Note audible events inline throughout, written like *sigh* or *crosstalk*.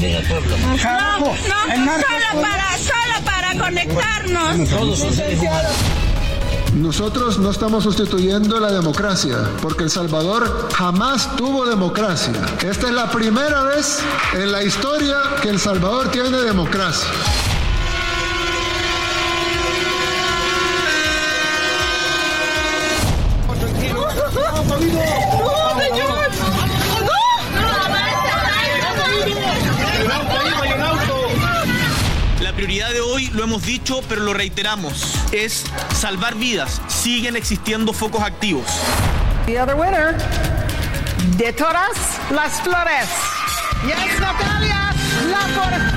No, solo para, solo para conectarnos. Nosotros no estamos sustituyendo la democracia, porque El Salvador jamás tuvo democracia. Esta es la primera vez en la historia que El Salvador tiene democracia. Lo hemos dicho, pero lo reiteramos, es salvar vidas. Siguen existiendo focos activos. The other winner, de todas las flores. Yes, Natalia Lafourcade.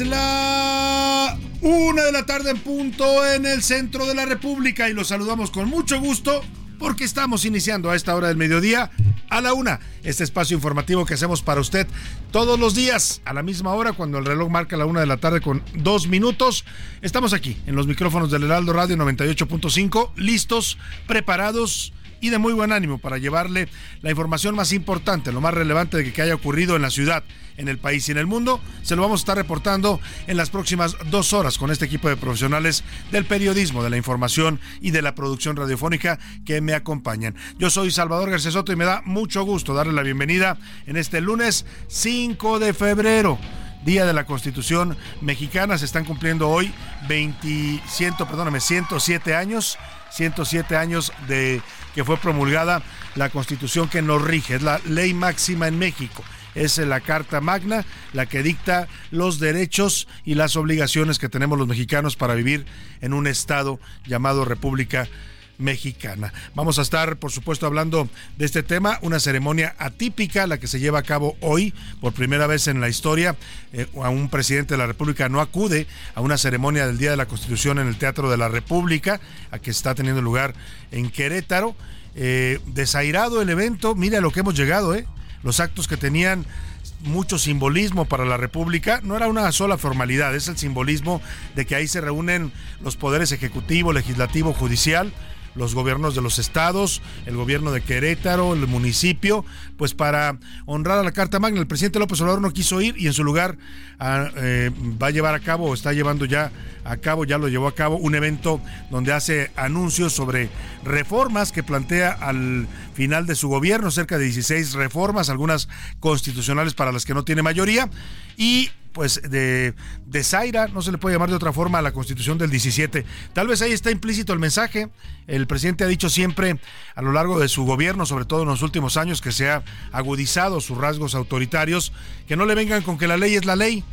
Es la una de la tarde en punto en el centro de la República y los saludamos con mucho gusto porque estamos iniciando a esta hora del mediodía a la una este espacio informativo que hacemos para usted todos los días a la misma hora cuando el reloj marca la una de la tarde con dos minutos. Estamos aquí en los micrófonos del Heraldo Radio 98.5 listos, preparados y de muy buen ánimo para llevarle la información más importante, lo más relevante de que haya ocurrido en la ciudad, en el país y en el mundo. Se lo vamos a estar reportando en las próximas dos horas con este equipo de profesionales del periodismo, de la información y de la producción radiofónica que me acompañan. Yo soy Salvador García Soto y me da mucho gusto darle la bienvenida en este lunes 5 de febrero. Día de la Constitución Mexicana. Se están cumpliendo hoy 20, 100, perdóname, 107 años. 107 años de que fue promulgada la Constitución que nos rige. Es la ley máxima en México. Es la Carta Magna la que dicta los derechos y las obligaciones que tenemos los mexicanos para vivir en un Estado llamado República mexicana. Vamos a estar, por supuesto, hablando de este tema, una ceremonia atípica, la que se lleva a cabo hoy, por primera vez en la historia, eh, a un presidente de la República no acude a una ceremonia del Día de la Constitución en el Teatro de la República, a que está teniendo lugar en Querétaro. Eh, desairado el evento, mira lo que hemos llegado, ¿eh? los actos que tenían mucho simbolismo para la República, no era una sola formalidad, es el simbolismo de que ahí se reúnen los poderes ejecutivo, legislativo, judicial, los gobiernos de los estados, el gobierno de Querétaro, el municipio, pues para honrar a la Carta Magna. El presidente López Obrador no quiso ir y en su lugar ah, eh, va a llevar a cabo, o está llevando ya a cabo, ya lo llevó a cabo, un evento donde hace anuncios sobre reformas que plantea al final de su gobierno, cerca de 16 reformas, algunas constitucionales para las que no tiene mayoría, y pues de, de Zaira, no se le puede llamar de otra forma a la constitución del 17. Tal vez ahí está implícito el mensaje. El presidente ha dicho siempre a lo largo de su gobierno, sobre todo en los últimos años, que se ha agudizado sus rasgos autoritarios, que no le vengan con que la ley es la ley.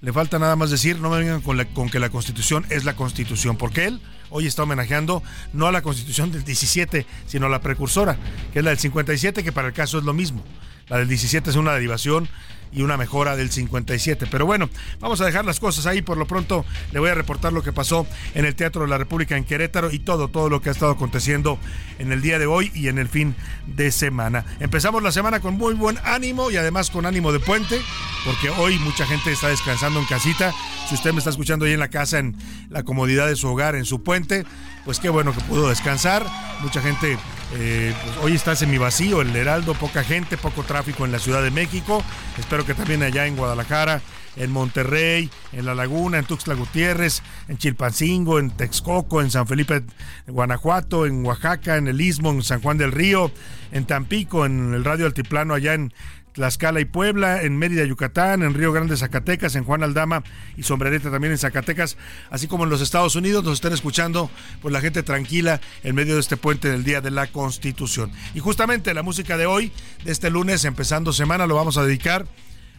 Le falta nada más decir, no me vengan con, la, con que la constitución es la constitución, porque él hoy está homenajeando no a la constitución del 17, sino a la precursora, que es la del 57, que para el caso es lo mismo. La del 17 es una derivación y una mejora del 57. Pero bueno, vamos a dejar las cosas ahí. Por lo pronto le voy a reportar lo que pasó en el Teatro de la República en Querétaro y todo, todo lo que ha estado aconteciendo en el día de hoy y en el fin de semana. Empezamos la semana con muy buen ánimo y además con ánimo de puente, porque hoy mucha gente está descansando en casita. Si usted me está escuchando ahí en la casa, en la comodidad de su hogar, en su puente, pues qué bueno que pudo descansar. Mucha gente, eh, pues hoy está mi vacío, el Heraldo, poca gente, poco tráfico en la Ciudad de México. Espero que también allá en Guadalajara, en Monterrey, en La Laguna, en Tuxtla Gutiérrez, en Chilpancingo, en Texcoco, en San Felipe, Guanajuato, en Oaxaca, en el Istmo, en San Juan del Río, en Tampico, en el Radio Altiplano, allá en Tlaxcala y Puebla, en Mérida, Yucatán, en Río Grande, Zacatecas, en Juan Aldama y Sombrereta también en Zacatecas, así como en los Estados Unidos, nos están escuchando pues la gente tranquila en medio de este puente del Día de la Constitución. Y justamente la música de hoy, de este lunes, empezando semana, lo vamos a dedicar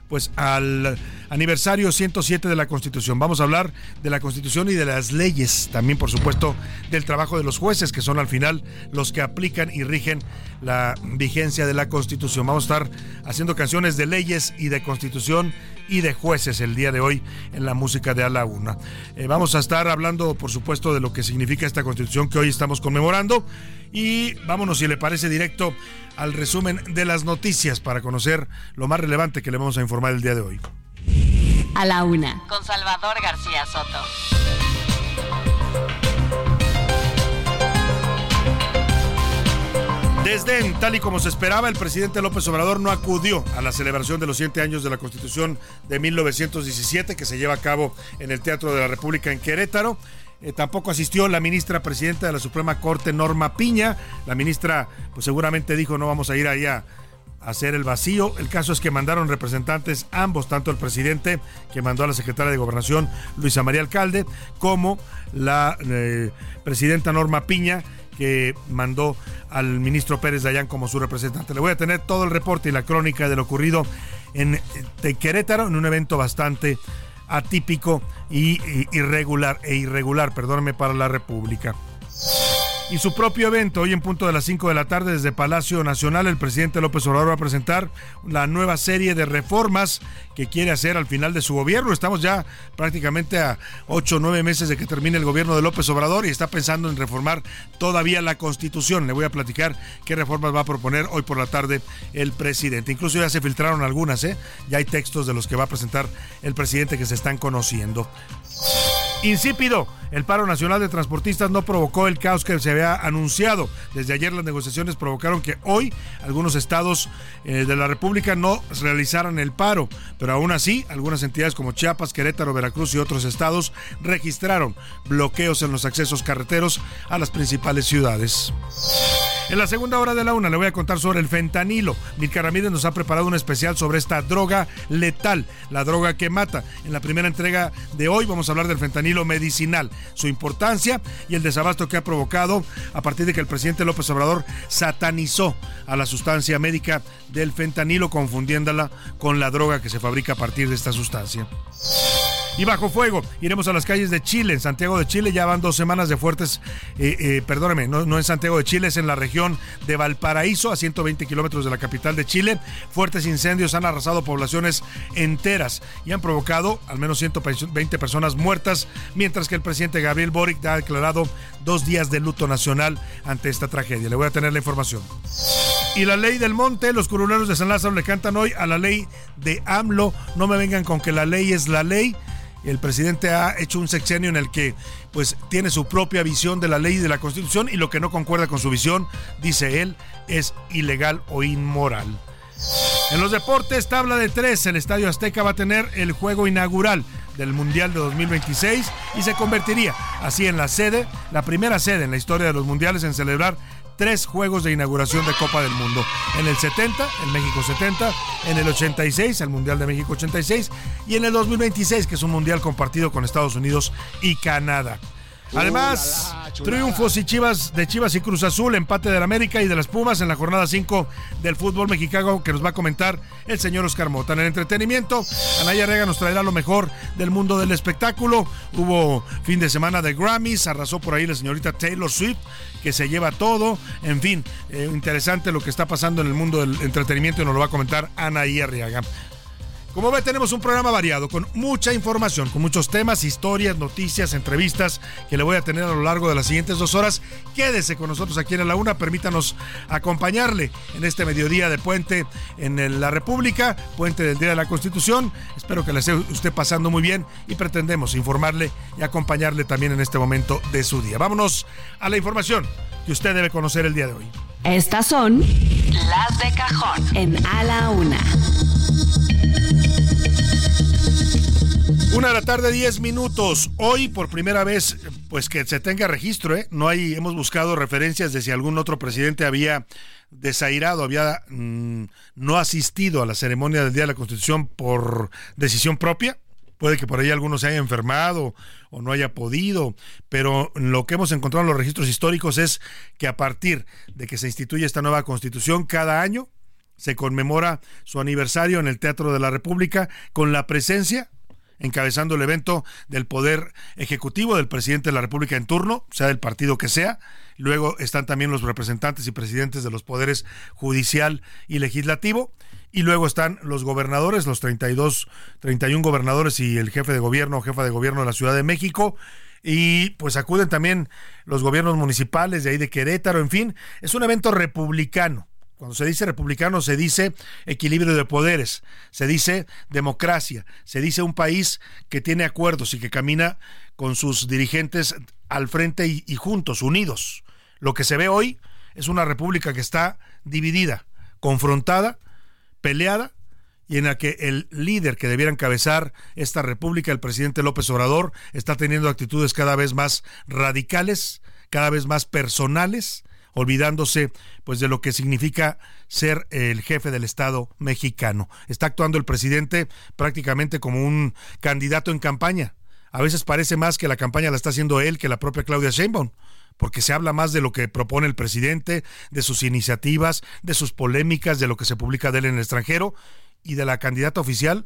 pues al aniversario 107 de la Constitución. Vamos a hablar de la Constitución y de las leyes, también por supuesto del trabajo de los jueces, que son al final los que aplican y rigen la vigencia de la Constitución. Vamos a estar haciendo canciones de leyes y de Constitución y de jueces el día de hoy en la música de A la Una. Eh, vamos a estar hablando, por supuesto, de lo que significa esta Constitución que hoy estamos conmemorando y vámonos, si le parece, directo al resumen de las noticias para conocer lo más relevante que le vamos a informar el día de hoy. A la una, con Salvador García Soto. Desde tal y como se esperaba, el presidente López Obrador no acudió a la celebración de los 100 años de la Constitución de 1917 que se lleva a cabo en el Teatro de la República en Querétaro. Eh, tampoco asistió la ministra presidenta de la Suprema Corte, Norma Piña. La ministra, pues seguramente dijo, no vamos a ir allá a hacer el vacío. El caso es que mandaron representantes ambos, tanto el presidente que mandó a la secretaria de Gobernación, Luisa María Alcalde, como la eh, presidenta Norma Piña, que mandó al ministro Pérez Dayán como su representante. Le voy a tener todo el reporte y la crónica de lo ocurrido en eh, Querétaro, en un evento bastante atípico y, irregular e irregular, perdóneme, para la República y su propio evento. Hoy en punto de las 5 de la tarde desde Palacio Nacional el presidente López Obrador va a presentar la nueva serie de reformas que quiere hacer al final de su gobierno. Estamos ya prácticamente a 8 o 9 meses de que termine el gobierno de López Obrador y está pensando en reformar todavía la constitución. Le voy a platicar qué reformas va a proponer hoy por la tarde el presidente. Incluso ya se filtraron algunas, ¿eh? ya hay textos de los que va a presentar el presidente que se están conociendo. Insípido. El paro nacional de transportistas no provocó el caos que se había anunciado. Desde ayer las negociaciones provocaron que hoy algunos estados eh, de la República no realizaran el paro, pero aún así algunas entidades como Chiapas, Querétaro, Veracruz y otros estados registraron bloqueos en los accesos carreteros a las principales ciudades. En la segunda hora de la una le voy a contar sobre el fentanilo. Milka Ramírez nos ha preparado un especial sobre esta droga letal, la droga que mata. En la primera entrega de hoy vamos a hablar del fentanilo medicinal, su importancia y el desabasto que ha provocado a partir de que el presidente López Obrador satanizó a la sustancia médica del fentanilo confundiéndola con la droga que se fabrica a partir de esta sustancia y bajo fuego. Iremos a las calles de Chile, en Santiago de Chile. Ya van dos semanas de fuertes, eh, eh, perdóneme, no, no en Santiago de Chile, es en la región de Valparaíso, a 120 kilómetros de la capital de Chile. Fuertes incendios han arrasado poblaciones enteras y han provocado al menos 120 personas muertas, mientras que el presidente Gabriel Boric ha declarado dos días de luto nacional ante esta tragedia. Le voy a tener la información. Y la ley del monte, los curuleros de San Lázaro le cantan hoy a la ley de AMLO. No me vengan con que la ley es la ley el presidente ha hecho un sexenio en el que pues tiene su propia visión de la ley y de la constitución y lo que no concuerda con su visión, dice él, es ilegal o inmoral. En los deportes, tabla de tres, el Estadio Azteca va a tener el juego inaugural del Mundial de 2026 y se convertiría así en la sede, la primera sede en la historia de los mundiales en celebrar tres juegos de inauguración de Copa del Mundo. En el 70, en México 70, en el 86, el Mundial de México 86, y en el 2026, que es un mundial compartido con Estados Unidos y Canadá. Además, triunfos y Chivas de Chivas y Cruz Azul, empate del América y de las Pumas en la jornada 5 del fútbol mexicano que nos va a comentar el señor Oscar Mota. En el entretenimiento, Anaya Rega nos traerá lo mejor del mundo del espectáculo. Hubo fin de semana de Grammys, arrasó por ahí la señorita Taylor Swift, que se lleva todo. En fin, eh, interesante lo que está pasando en el mundo del entretenimiento y nos lo va a comentar Ana Arriaga. Como ve, tenemos un programa variado, con mucha información, con muchos temas, historias, noticias, entrevistas que le voy a tener a lo largo de las siguientes dos horas. Quédese con nosotros aquí en La Una, permítanos acompañarle en este mediodía de puente en la República, puente del Día de la Constitución. Espero que le esté usted pasando muy bien y pretendemos informarle y acompañarle también en este momento de su día. Vámonos a la información que usted debe conocer el día de hoy. Estas son las de cajón en A la Una. Una de la tarde, 10 minutos. Hoy, por primera vez, pues que se tenga registro, ¿eh? No hay, hemos buscado referencias de si algún otro presidente había desairado, había mm, no asistido a la ceremonia del Día de la Constitución por decisión propia. Puede que por ahí alguno se haya enfermado o no haya podido, pero lo que hemos encontrado en los registros históricos es que a partir de que se instituye esta nueva constitución, cada año se conmemora su aniversario en el Teatro de la República con la presencia encabezando el evento del Poder Ejecutivo del presidente de la República en turno, sea del partido que sea. Luego están también los representantes y presidentes de los poderes judicial y legislativo. Y luego están los gobernadores, los 32, 31 gobernadores y el jefe de gobierno jefa de gobierno de la Ciudad de México. Y pues acuden también los gobiernos municipales de ahí de Querétaro, en fin, es un evento republicano cuando se dice republicano se dice equilibrio de poderes, se dice democracia, se dice un país que tiene acuerdos y que camina con sus dirigentes al frente y, juntos, unidos. Lo que se ve hoy es una república que está dividida, confrontada, peleada y en la que el líder que debiera encabezar esta república, el presidente López Obrador, está teniendo actitudes cada vez más radicales, cada vez más personales olvidándose pues de lo que significa ser el jefe del Estado mexicano. Está actuando el presidente prácticamente como un candidato en campaña. A veces parece más que la campaña la está haciendo él que la propia Claudia Sheinbaum porque se habla más de lo que propone el presidente, de sus iniciativas, de sus polémicas, de lo que se publica de él en el extranjero y de la candidata oficial,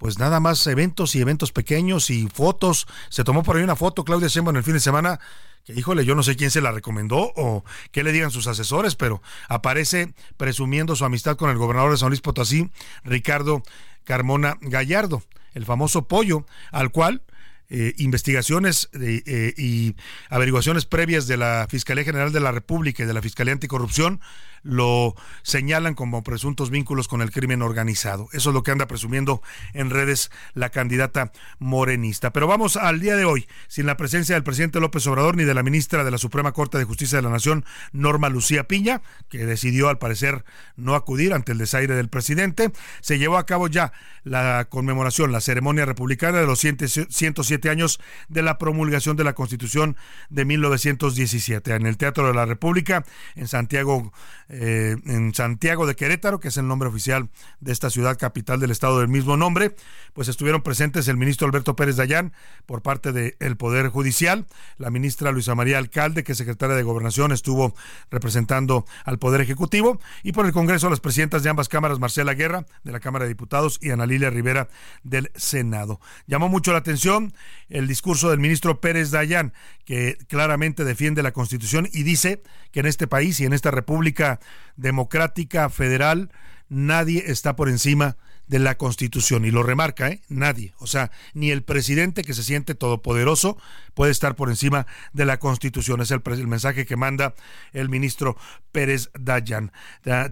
pues nada más eventos y eventos pequeños y fotos. Se tomó por ahí una foto Claudia Sheinbaum el fin de semana que híjole, yo no sé quién se la recomendó o qué le digan sus asesores, pero aparece presumiendo su amistad con el gobernador de San Luis Potosí, Ricardo Carmona Gallardo, el famoso pollo, al cual eh, investigaciones eh, y averiguaciones previas de la Fiscalía General de la República y de la Fiscalía Anticorrupción lo señalan como presuntos vínculos con el crimen organizado. Eso es lo que anda presumiendo en redes la candidata morenista. Pero vamos al día de hoy, sin la presencia del presidente López Obrador ni de la ministra de la Suprema Corte de Justicia de la Nación, Norma Lucía Piña, que decidió al parecer no acudir ante el desaire del presidente, se llevó a cabo ya la conmemoración, la ceremonia republicana de los 107 años de la promulgación de la Constitución de 1917 en el Teatro de la República en Santiago eh, en Santiago de Querétaro, que es el nombre oficial de esta ciudad capital del estado del mismo nombre, pues estuvieron presentes el ministro Alberto Pérez Dayán por parte del Poder Judicial, la ministra Luisa María Alcalde, que es secretaria de Gobernación, estuvo representando al Poder Ejecutivo, y por el Congreso las presidentas de ambas cámaras, Marcela Guerra, de la Cámara de Diputados, y Ana Lilia Rivera, del Senado. Llamó mucho la atención el discurso del ministro Pérez Dayán, que claramente defiende la Constitución y dice que en este país y en esta República democrática federal, nadie está por encima de la Constitución. Y lo remarca, ¿eh? Nadie. O sea, ni el presidente que se siente todopoderoso puede estar por encima de la Constitución. Es el, mensaje que manda el ministro Pérez Dayan.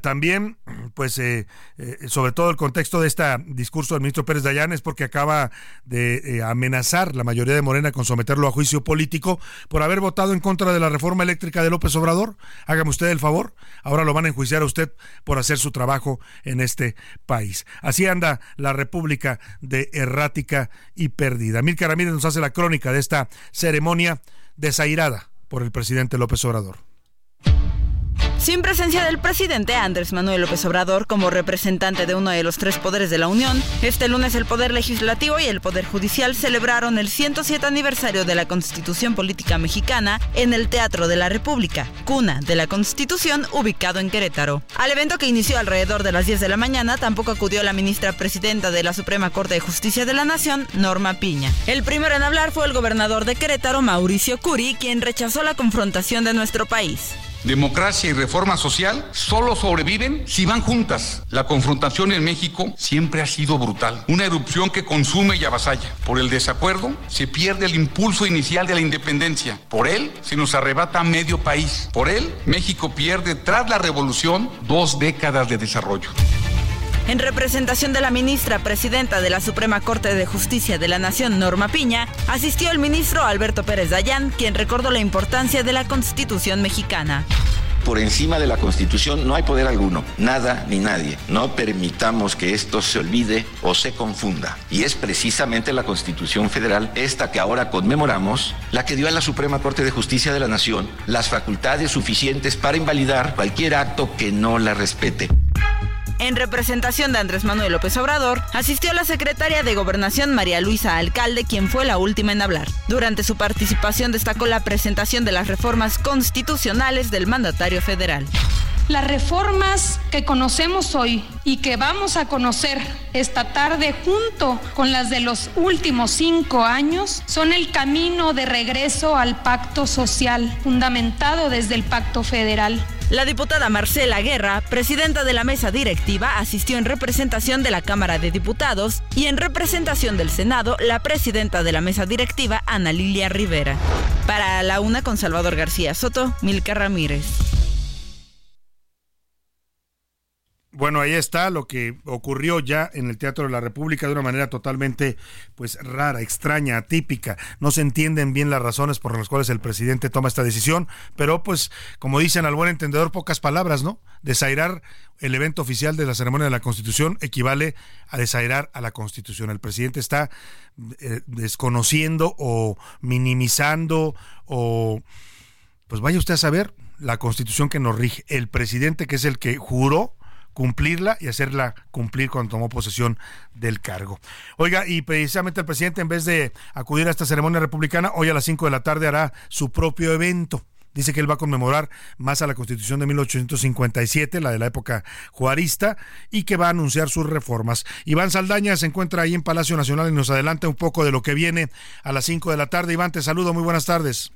También, pues, eh, eh, sobre todo el contexto de este discurso del ministro Pérez Dayan es porque acaba de amenazar la mayoría de Morena con someterlo a juicio político por haber votado en contra de la reforma eléctrica de López Obrador. Hágame usted el favor. Ahora lo van a enjuiciar a usted por hacer su trabajo en este país. Así anda la República de errática y perdida. Mil Ramírez nos hace la crónica de esta ceremonia desairada por el presidente López Obrador. Sin presencia del presidente Andrés Manuel López Obrador como representante de uno de los tres poderes de la Unión, este lunes el Poder Legislativo y el Poder Judicial celebraron el 107 aniversario de la Constitución Política Mexicana en el Teatro de la República, cuna de la Constitución ubicado en Querétaro. Al evento que inició alrededor de las 10 de la mañana tampoco acudió la ministra presidenta de la Suprema Corte de Justicia de la Nación, Norma Piña. El primero en hablar fue el gobernador de Querétaro, Mauricio Curi, quien rechazó la confrontación de nuestro país. Democracia y reforma social solo sobreviven si van juntas. La confrontación en México siempre ha sido brutal. Una erupción que consume y avasalla. Por el desacuerdo se pierde el impulso inicial de la independencia. Por él se nos arrebata medio país. Por él México pierde tras la revolución dos décadas de desarrollo. En representación de la ministra presidenta de la Suprema Corte de Justicia de la Nación, Norma Piña, asistió el ministro Alberto Pérez Dayán, quien recordó la importancia de la Constitución mexicana por encima de la Constitución no hay poder alguno, nada ni nadie. No permitamos que esto se olvide o se confunda. Y es precisamente la Constitución Federal, esta que ahora conmemoramos, la que dio a la Suprema Corte de Justicia de la Nación las facultades suficientes para invalidar cualquier acto que no la respete. En representación de Andrés Manuel López Obrador, asistió la secretaria de Gobernación María Luisa Alcalde, quien fue la última en hablar. Durante su participación destacó la presentación de las reformas constitucionales del mandatario federal. Las reformas que conocemos hoy y que vamos a conocer esta tarde junto con las de los últimos cinco años son el camino de regreso al pacto social fundamentado desde el pacto federal. La diputada Marcela Guerra, presidenta de la mesa directiva, asistió en representación de la Cámara de Diputados y en representación del Senado, la presidenta de la mesa directiva, Ana Lilia Rivera. Para la una con Salvador García Soto, Milka Ramírez. Bueno, ahí está lo que ocurrió ya en el Teatro de la República de una manera totalmente pues rara, extraña, atípica. No se entienden bien las razones por las cuales el presidente toma esta decisión, pero pues como dicen al buen entendedor pocas palabras, ¿no? Desairar el evento oficial de la ceremonia de la Constitución equivale a desairar a la Constitución. El presidente está eh, desconociendo o minimizando o pues vaya usted a saber la Constitución que nos rige. El presidente que es el que juró cumplirla y hacerla cumplir cuando tomó posesión del cargo. Oiga, y precisamente el presidente, en vez de acudir a esta ceremonia republicana, hoy a las 5 de la tarde hará su propio evento. Dice que él va a conmemorar más a la Constitución de 1857, la de la época juarista, y que va a anunciar sus reformas. Iván Saldaña se encuentra ahí en Palacio Nacional y nos adelanta un poco de lo que viene a las 5 de la tarde. Iván, te saludo, muy buenas tardes.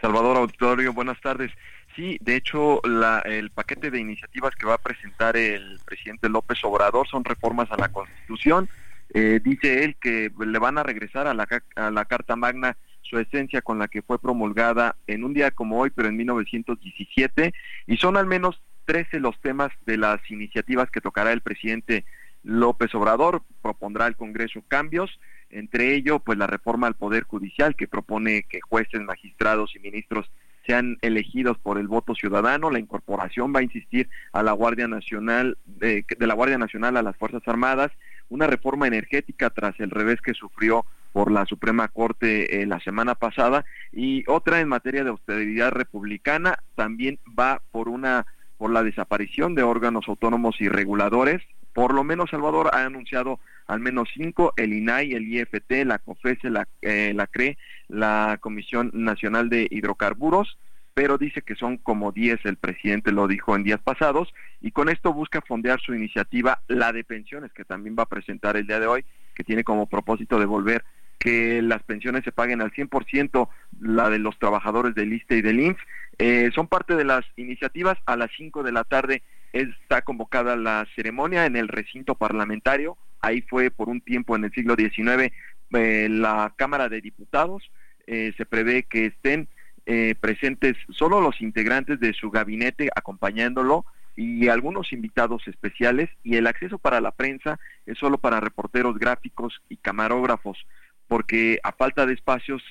Salvador Auditorio, buenas tardes. Sí, de hecho, el paquete de iniciativas que va a presentar el presidente López Obrador son reformas a la Constitución. Eh, dice él que le van a regresar a la, a la Carta Magna su esencia con la que fue promulgada en un día como hoy, pero en 1917, y son al menos 13 los temas de las iniciativas que tocará el presidente López Obrador, propondrá al Congreso cambios, entre ello, pues la reforma al Poder Judicial que propone que jueces, magistrados y ministros sean elegidos por el voto ciudadano. La incorporación va a insistir a la Guardia Nacional, de, la Guardia Nacional a las Fuerzas Armadas, una reforma energética tras el revés que sufrió por la Suprema Corte eh, la semana pasada y otra en materia de austeridad republicana también va por una por la desaparición de órganos autónomos y reguladores. Por lo menos Salvador ha anunciado al menos cinco, el INAI, el IFT, la COFESE, la, eh, la CRE, la Comisión Nacional de Hidrocarburos, pero dice que son como 10, el presidente lo dijo en días pasados, y con esto busca fondear su iniciativa, la de pensiones, que también va a presentar el día de hoy, que tiene como propósito devolver que las pensiones se paguen al 100%, la de los trabajadores del ISTE y del INSS. Eh, son parte de las iniciativas. A las 5 de la tarde está convocada la ceremonia en el recinto parlamentario. Ahí fue por un tiempo en el siglo XIX eh, la Cámara de Diputados. Eh, se prevé que estén eh, presentes solo los integrantes de su gabinete acompañándolo y algunos invitados especiales y el acceso para la prensa es solo para reporteros gráficos y camarógrafos porque a falta de espacios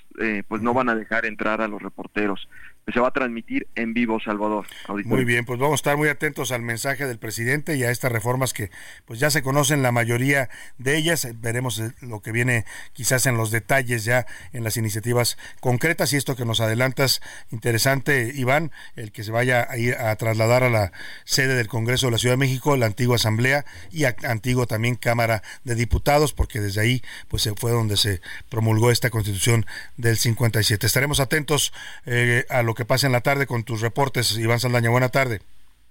pues no van a dejar entrar a los reporteros se va a transmitir en vivo, Salvador. Muy bien, pues vamos a estar muy atentos al mensaje del presidente y a estas reformas que pues ya se conocen la mayoría de ellas. Veremos eh, lo que viene quizás en los detalles ya en las iniciativas concretas y esto que nos adelantas, interesante, Iván, el que se vaya a ir a trasladar a la sede del Congreso de la Ciudad de México, la antigua Asamblea y a, antigua también Cámara de Diputados, porque desde ahí pues se fue donde se promulgó esta Constitución del 57. Estaremos atentos eh, a lo que pase en la tarde con tus reportes. Iván Saldaña, buena tarde.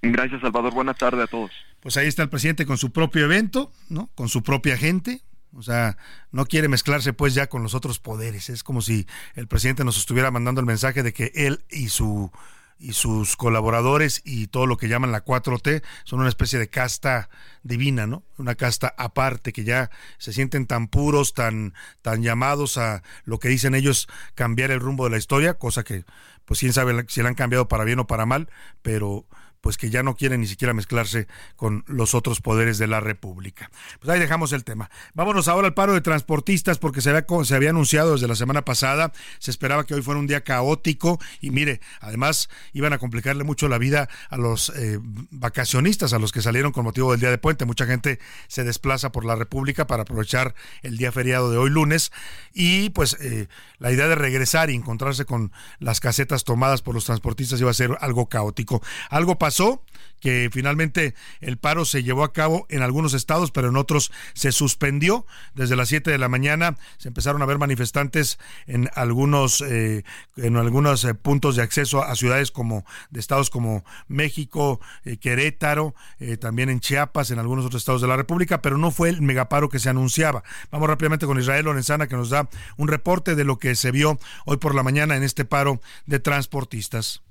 Gracias, Salvador. Buena tarde a todos. Pues ahí está el presidente con su propio evento, ¿no? Con su propia gente. O sea, no quiere mezclarse pues ya con los otros poderes. Es como si el presidente nos estuviera mandando el mensaje de que él y su y sus colaboradores y todo lo que llaman la 4T son una especie de casta divina, ¿no? Una casta aparte que ya se sienten tan puros, tan tan llamados a lo que dicen ellos cambiar el rumbo de la historia, cosa que pues quién sabe si la han cambiado para bien o para mal, pero pues que ya no quieren ni siquiera mezclarse con los otros poderes de la República. Pues ahí dejamos el tema. Vámonos ahora al paro de transportistas porque se había, se había anunciado desde la semana pasada, se esperaba que hoy fuera un día caótico y mire, además iban a complicarle mucho la vida a los eh, vacacionistas, a los que salieron con motivo del día de puente. Mucha gente se desplaza por la República para aprovechar el día feriado de hoy lunes y pues eh, la idea de regresar y encontrarse con las casetas tomadas por los transportistas iba a ser algo caótico. Algo pasó que finalmente el paro se llevó a cabo en algunos estados, pero en otros se suspendió. Desde las 7 de la mañana se empezaron a ver manifestantes en algunos, eh, en algunos eh, puntos de acceso a ciudades como de estados como México, eh, Querétaro, también en Chiapas, en algunos otros estados de la República, pero no fue el megaparo que se anunciaba. Vamos rápidamente con Israel Lorenzana que nos da un reporte de lo que se vio hoy por la mañana en este paro de transportistas.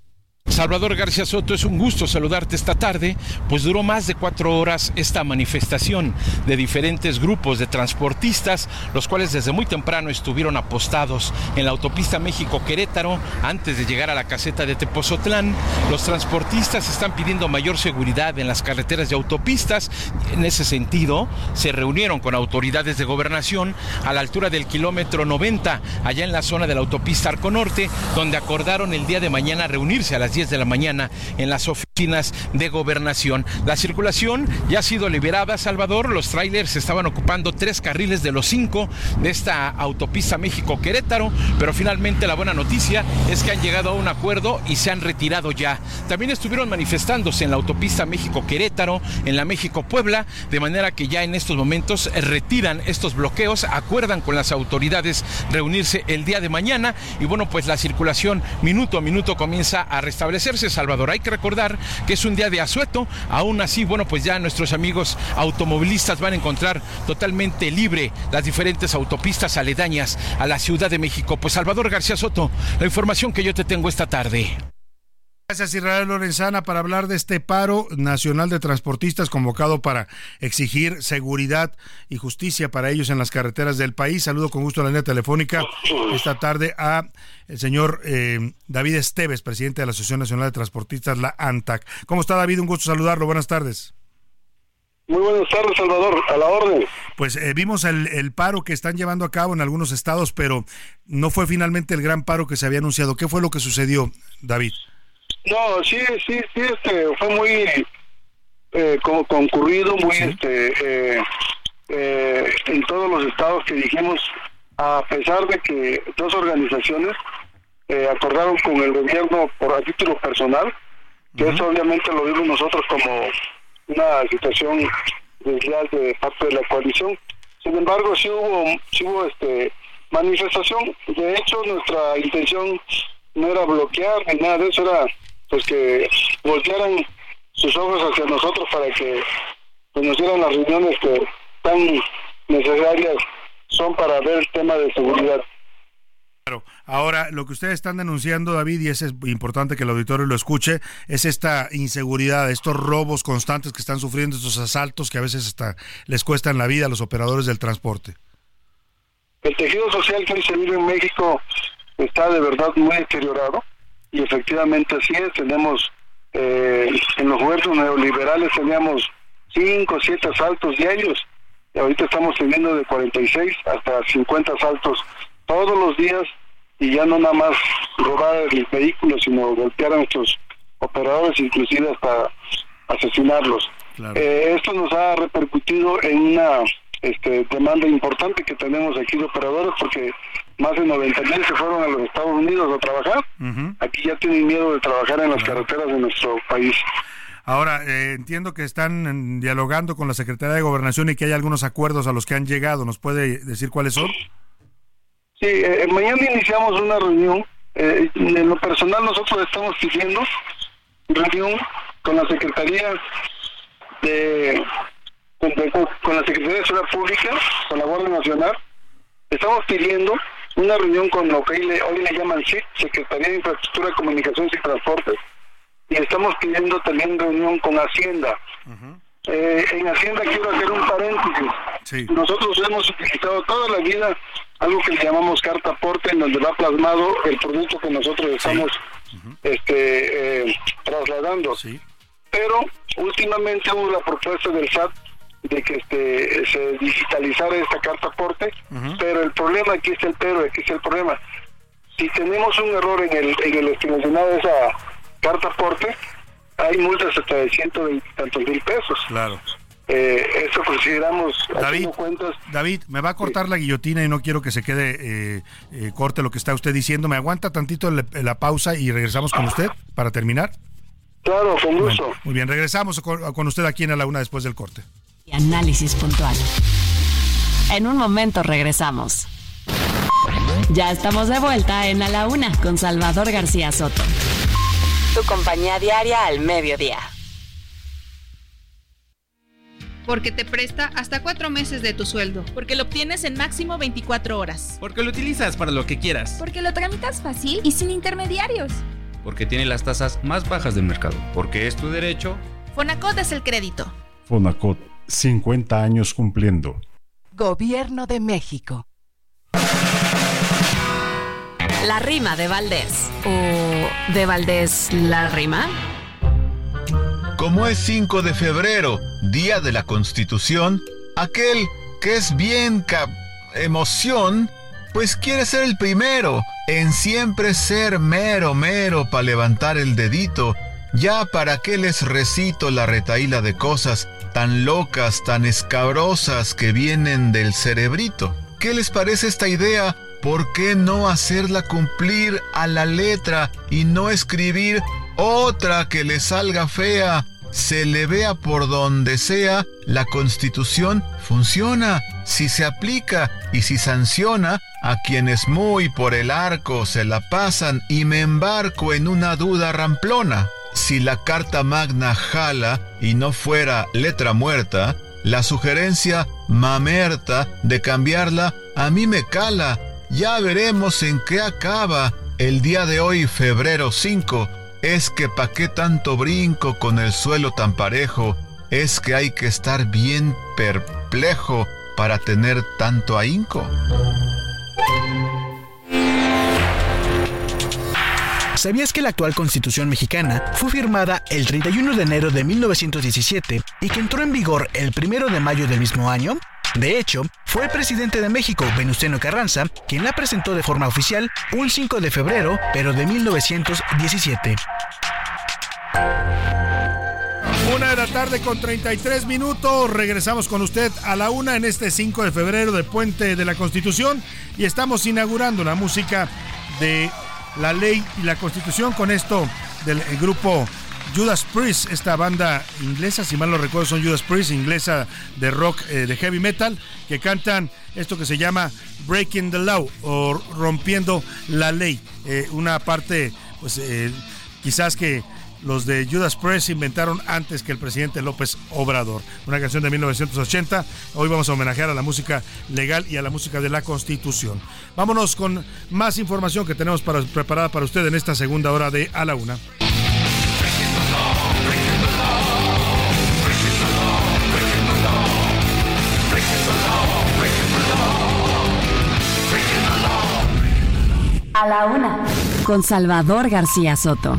Salvador García Soto, es un gusto saludarte esta tarde, pues duró más de cuatro horas esta manifestación de diferentes grupos de transportistas, los cuales desde muy temprano estuvieron apostados en la autopista México-Querétaro antes de llegar a la caseta de Tepozotlán. Los transportistas están pidiendo mayor seguridad en las carreteras y autopistas. En ese sentido, se reunieron con autoridades de gobernación a la altura del kilómetro 90, allá en la zona de la autopista Arco Norte, donde acordaron el día de mañana reunirse a las 10 de la mañana en las oficinas de gobernación. La circulación ya ha sido liberada, Salvador. Los trailers estaban ocupando tres carriles de los cinco de esta autopista México-Querétaro, pero finalmente la buena noticia es que han llegado a un acuerdo y se han retirado ya. También estuvieron manifestándose en la autopista México-Querétaro, en la México-Puebla, de manera que ya en estos momentos retiran estos bloqueos, acuerdan con las autoridades reunirse el día de mañana y bueno, pues la circulación minuto a minuto comienza a restablecer establecerse, Salvador. Hay que recordar que es un día de asueto. Aún así, bueno, pues ya nuestros amigos automovilistas van a encontrar totalmente libre las diferentes autopistas aledañas a la Ciudad de México. Pues Salvador García Soto, la información que yo te tengo esta tarde. Gracias Israel Lorenzana para hablar de este paro nacional de transportistas convocado para exigir seguridad y justicia para ellos en las carreteras del país. Saludo con gusto a la línea telefónica esta tarde a el señor eh, David Esteves, presidente de la Asociación Nacional de Transportistas, la ANTAC. ¿Cómo está David? Un gusto saludarlo. Buenas tardes. Muy buenas tardes, Salvador. A la orden. Pues eh, vimos el, el, paro que están llevando a cabo en algunos estados, pero no fue finalmente el gran paro que se había anunciado. ¿Qué fue lo que sucedió, David? No, sí, sí, sí, este, fue muy eh, concurrido, muy, este, eh, eh, en todos los estados que dijimos, a pesar de que dos organizaciones eh, acordaron con el gobierno por a título personal, que eso obviamente lo vimos nosotros como una situación desleal de parte de la coalición. Sin embargo, sí hubo, sí hubo este manifestación. De hecho, nuestra intención no era bloquear ni nada de eso, era pues que voltearan sus ojos hacia nosotros para que pues, nos dieran las reuniones que tan necesarias son para ver el tema de seguridad. Claro. Ahora, lo que ustedes están denunciando, David, y es importante que el auditorio lo escuche, es esta inseguridad, estos robos constantes que están sufriendo, estos asaltos que a veces hasta les cuestan la vida a los operadores del transporte. El tejido social que hoy se vive en México está de verdad muy deteriorado y efectivamente así es, tenemos eh, en los gobiernos neoliberales teníamos 5 o 7 asaltos diarios, y ahorita estamos teniendo de 46 hasta 50 asaltos todos los días y ya no nada más robar el vehículo, sino golpear a nuestros operadores, inclusive hasta asesinarlos. Eh, esto nos ha repercutido en una este, demanda importante que tenemos aquí de operadores porque más de 90 mil se fueron a los Estados Unidos a trabajar. Aquí ya tienen miedo de trabajar en las carreteras de nuestro país. Ahora, eh, entiendo que están dialogando con la Secretaría de Gobernación y que hay algunos acuerdos a los que han llegado. ¿Nos puede decir cuáles son? Sí, eh, mañana iniciamos una reunión. Eh, en lo personal nosotros estamos pidiendo reunión con la Secretaría de con, la Secretaría de Seguridad Pública, con la Guardia Nacional, estamos pidiendo una reunión con lo que hoy le, llaman SIC, Secretaría de Infraestructura, Comunicaciones y Transportes, y estamos pidiendo también reunión con Hacienda. Eh, en Hacienda quiero hacer un paréntesis. Nosotros hemos utilizado toda la vida algo que le llamamos carta aporte, en donde va plasmado el producto que nosotros estamos este, eh, trasladando. Pero últimamente hubo la propuesta del SAT de que este, se digitalizara esta carta aporte, pero el problema, aquí es el pero, aquí es el problema. Si tenemos un error en el, en el estimacionado de esa carta aporte, hay multas hasta de ciento tantos mil pesos. Claro. Eh, eso consideramos David, David, me va a cortar la guillotina y no quiero que se quede eh, eh, corte lo que está usted diciendo. ¿Me aguanta tantito la pausa y regresamos con usted para terminar? Claro, con gusto. muy bien, regresamos con, usted aquí en la una después del corte. Análisis puntual. En un momento regresamos. Ya estamos de vuelta en A la Una con Salvador García Soto. Tu compañía diaria al mediodía. Porque te presta hasta cuatro meses de tu sueldo. Porque lo obtienes en máximo 24 horas. Porque lo utilizas para lo que quieras. Porque lo tramitas fácil y sin intermediarios. Porque tiene las tasas más bajas del mercado. Porque es tu derecho. Fonacot es el crédito. Fonacot, 50 años cumpliendo. Gobierno de México. La rima de Valdés. ¿O de Valdés la rima? Como es 5 de febrero, día de la Constitución, aquel que es bien cap emoción, pues quiere ser el primero en siempre ser mero, mero para levantar el dedito. Ya para qué les recito la retaíla de cosas tan locas, tan escabrosas que vienen del cerebrito. ¿Qué les parece esta idea? ¿Por qué no hacerla cumplir a la letra y no escribir otra que le salga fea? Se le vea por donde sea, la constitución funciona si se aplica y si sanciona a quienes muy por el arco se la pasan y me embarco en una duda ramplona. Si la Carta Magna jala y no fuera letra muerta, la sugerencia mamerta de cambiarla a mí me cala ya veremos en qué acaba el día de hoy, febrero 5. Es que pa' qué tanto brinco con el suelo tan parejo. Es que hay que estar bien perplejo para tener tanto ahínco. ¿Sabías que la actual Constitución mexicana fue firmada el 31 de enero de 1917 y que entró en vigor el 1 de mayo del mismo año? De hecho, fue el presidente de México, Venustiano Carranza, quien la presentó de forma oficial un 5 de febrero, pero de 1917. Una de la tarde con 33 minutos. Regresamos con usted a la una en este 5 de febrero de Puente de la Constitución y estamos inaugurando la música de la ley y la Constitución con esto del grupo Judas Priest, esta banda inglesa, si mal no recuerdo, son Judas Priest, inglesa de rock, eh, de heavy metal, que cantan esto que se llama Breaking the Law o Rompiendo la Ley. Eh, una parte, pues eh, quizás que los de Judas Priest inventaron antes que el presidente López Obrador. Una canción de 1980. Hoy vamos a homenajear a la música legal y a la música de la Constitución. Vámonos con más información que tenemos para, preparada para usted en esta segunda hora de A la Una. A la una. Con Salvador García Soto.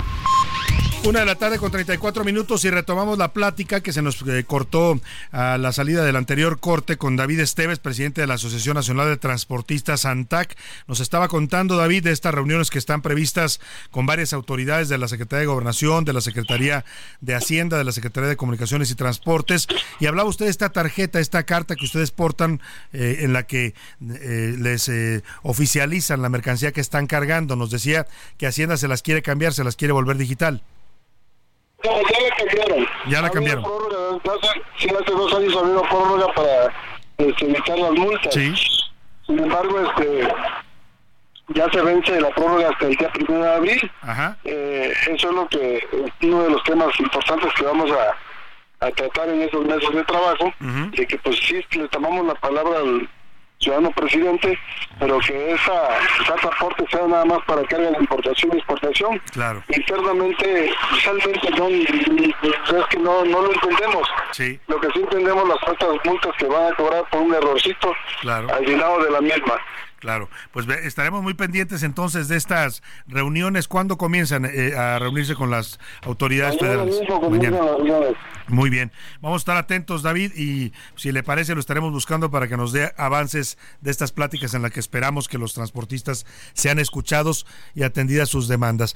Una de la tarde con 34 minutos y retomamos la plática que se nos eh, cortó a la salida del anterior corte con David Esteves, presidente de la Asociación Nacional de Transportistas ANTAC. Nos estaba contando David de estas reuniones que están previstas con varias autoridades de la Secretaría de Gobernación, de la Secretaría de Hacienda, de la Secretaría de Comunicaciones y Transportes. Y hablaba usted de esta tarjeta, esta carta que ustedes portan eh, en la que eh, les oficializan la mercancía que están cargando. Nos decía que Hacienda se las quiere cambiar, se las quiere volver digital ya la cambiaron. Ya la cambiaron. sí, hace dos años había una prórroga para este, evitar las multas. Sí. Sin embargo, este ya se vence la prórroga hasta el día primero de abril. Ajá. Eh, eso es lo que uno de los temas importantes que vamos a, a tratar en esos meses de trabajo, de que pues sí le tomamos la palabra al ciudadano presidente, pero que esa, esa transporte sea nada más para carga de importación y exportación. Claro. Internamente, realmente no, es que no, no lo entendemos. Sí. Lo que sí entendemos las altas multas que van a cobrar por un errorcito Claro. al llenado de la misma. Claro, pues estaremos muy pendientes entonces de estas reuniones. ¿Cuándo comienzan eh, a reunirse con las autoridades Mañana federales? mismo reuniones. Muy bien. Vamos a estar atentos, David, y si le parece, lo estaremos buscando para que nos dé avances de estas pláticas en las que esperamos que los transportistas sean escuchados y atendidas sus demandas.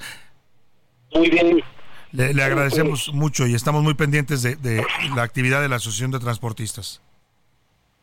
Muy bien. Le, le agradecemos mucho y estamos muy pendientes de, de la actividad de la Asociación de Transportistas.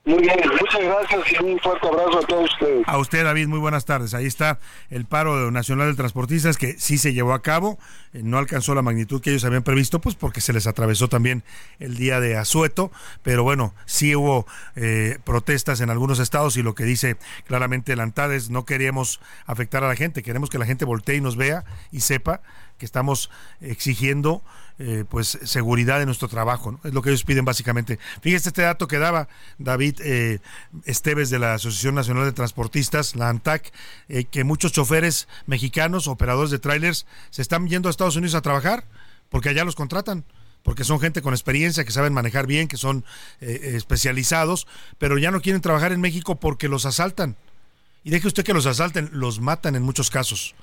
Muy bien, muchas gracias y un fuerte abrazo a todos ustedes. A usted, David, muy buenas tardes. Ahí está el paro nacional de transportistas que sí se llevó a cabo, eh, no alcanzó la magnitud que ellos habían previsto, pues porque se les atravesó también el día de asueto, pero bueno, sí hubo eh, protestas en algunos estados y lo que dice claramente el ANTAD es no queremos afectar a la gente, queremos que la gente voltee y nos vea y sepa que estamos exigiendo eh, pues seguridad en nuestro trabajo, ¿no? es lo que ellos piden básicamente. Fíjese este dato que daba David eh, Esteves de la Asociación Nacional de Transportistas, la ANTAC, eh, que muchos choferes mexicanos, operadores de trailers, se están yendo a Estados Unidos a trabajar porque allá los contratan porque son gente con experiencia, que saben manejar bien, que son eh, especializados, pero ya no quieren trabajar en México porque los asaltan. Y deje usted que los asalten, los matan en muchos casos.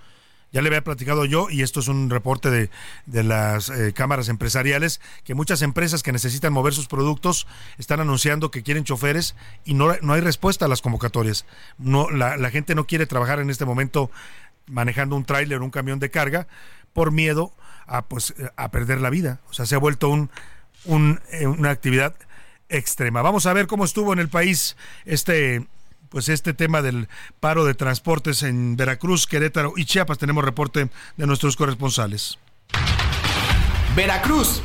Ya le había platicado yo, y esto es un reporte de, de las eh, cámaras empresariales, que muchas empresas que necesitan mover sus productos están anunciando que quieren choferes y no, no hay respuesta a las convocatorias. No, la, gente no quiere trabajar en este momento manejando un tráiler o un camión de carga por miedo a, pues, a perder la vida. O sea, se ha vuelto un, un, eh, una actividad extrema. Vamos a ver cómo estuvo en el país este pues este tema del paro de transportes en Veracruz, Querétaro y Chiapas. Tenemos reporte de nuestros corresponsales. Veracruz.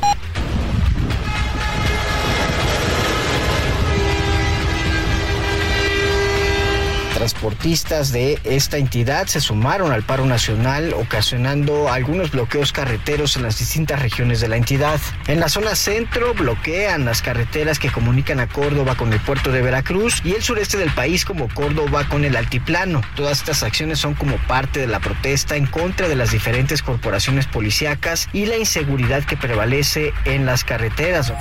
Transportistas de esta entidad se sumaron al paro nacional, ocasionando algunos bloqueos carreteros en las distintas regiones de la entidad. En la zona centro bloquean las carreteras que comunican a Córdoba con el puerto de Veracruz y el sureste del país como Córdoba con el altiplano. Todas estas acciones son como parte de la protesta en contra de las diferentes corporaciones policíacas y la inseguridad que prevalece en las carreteras.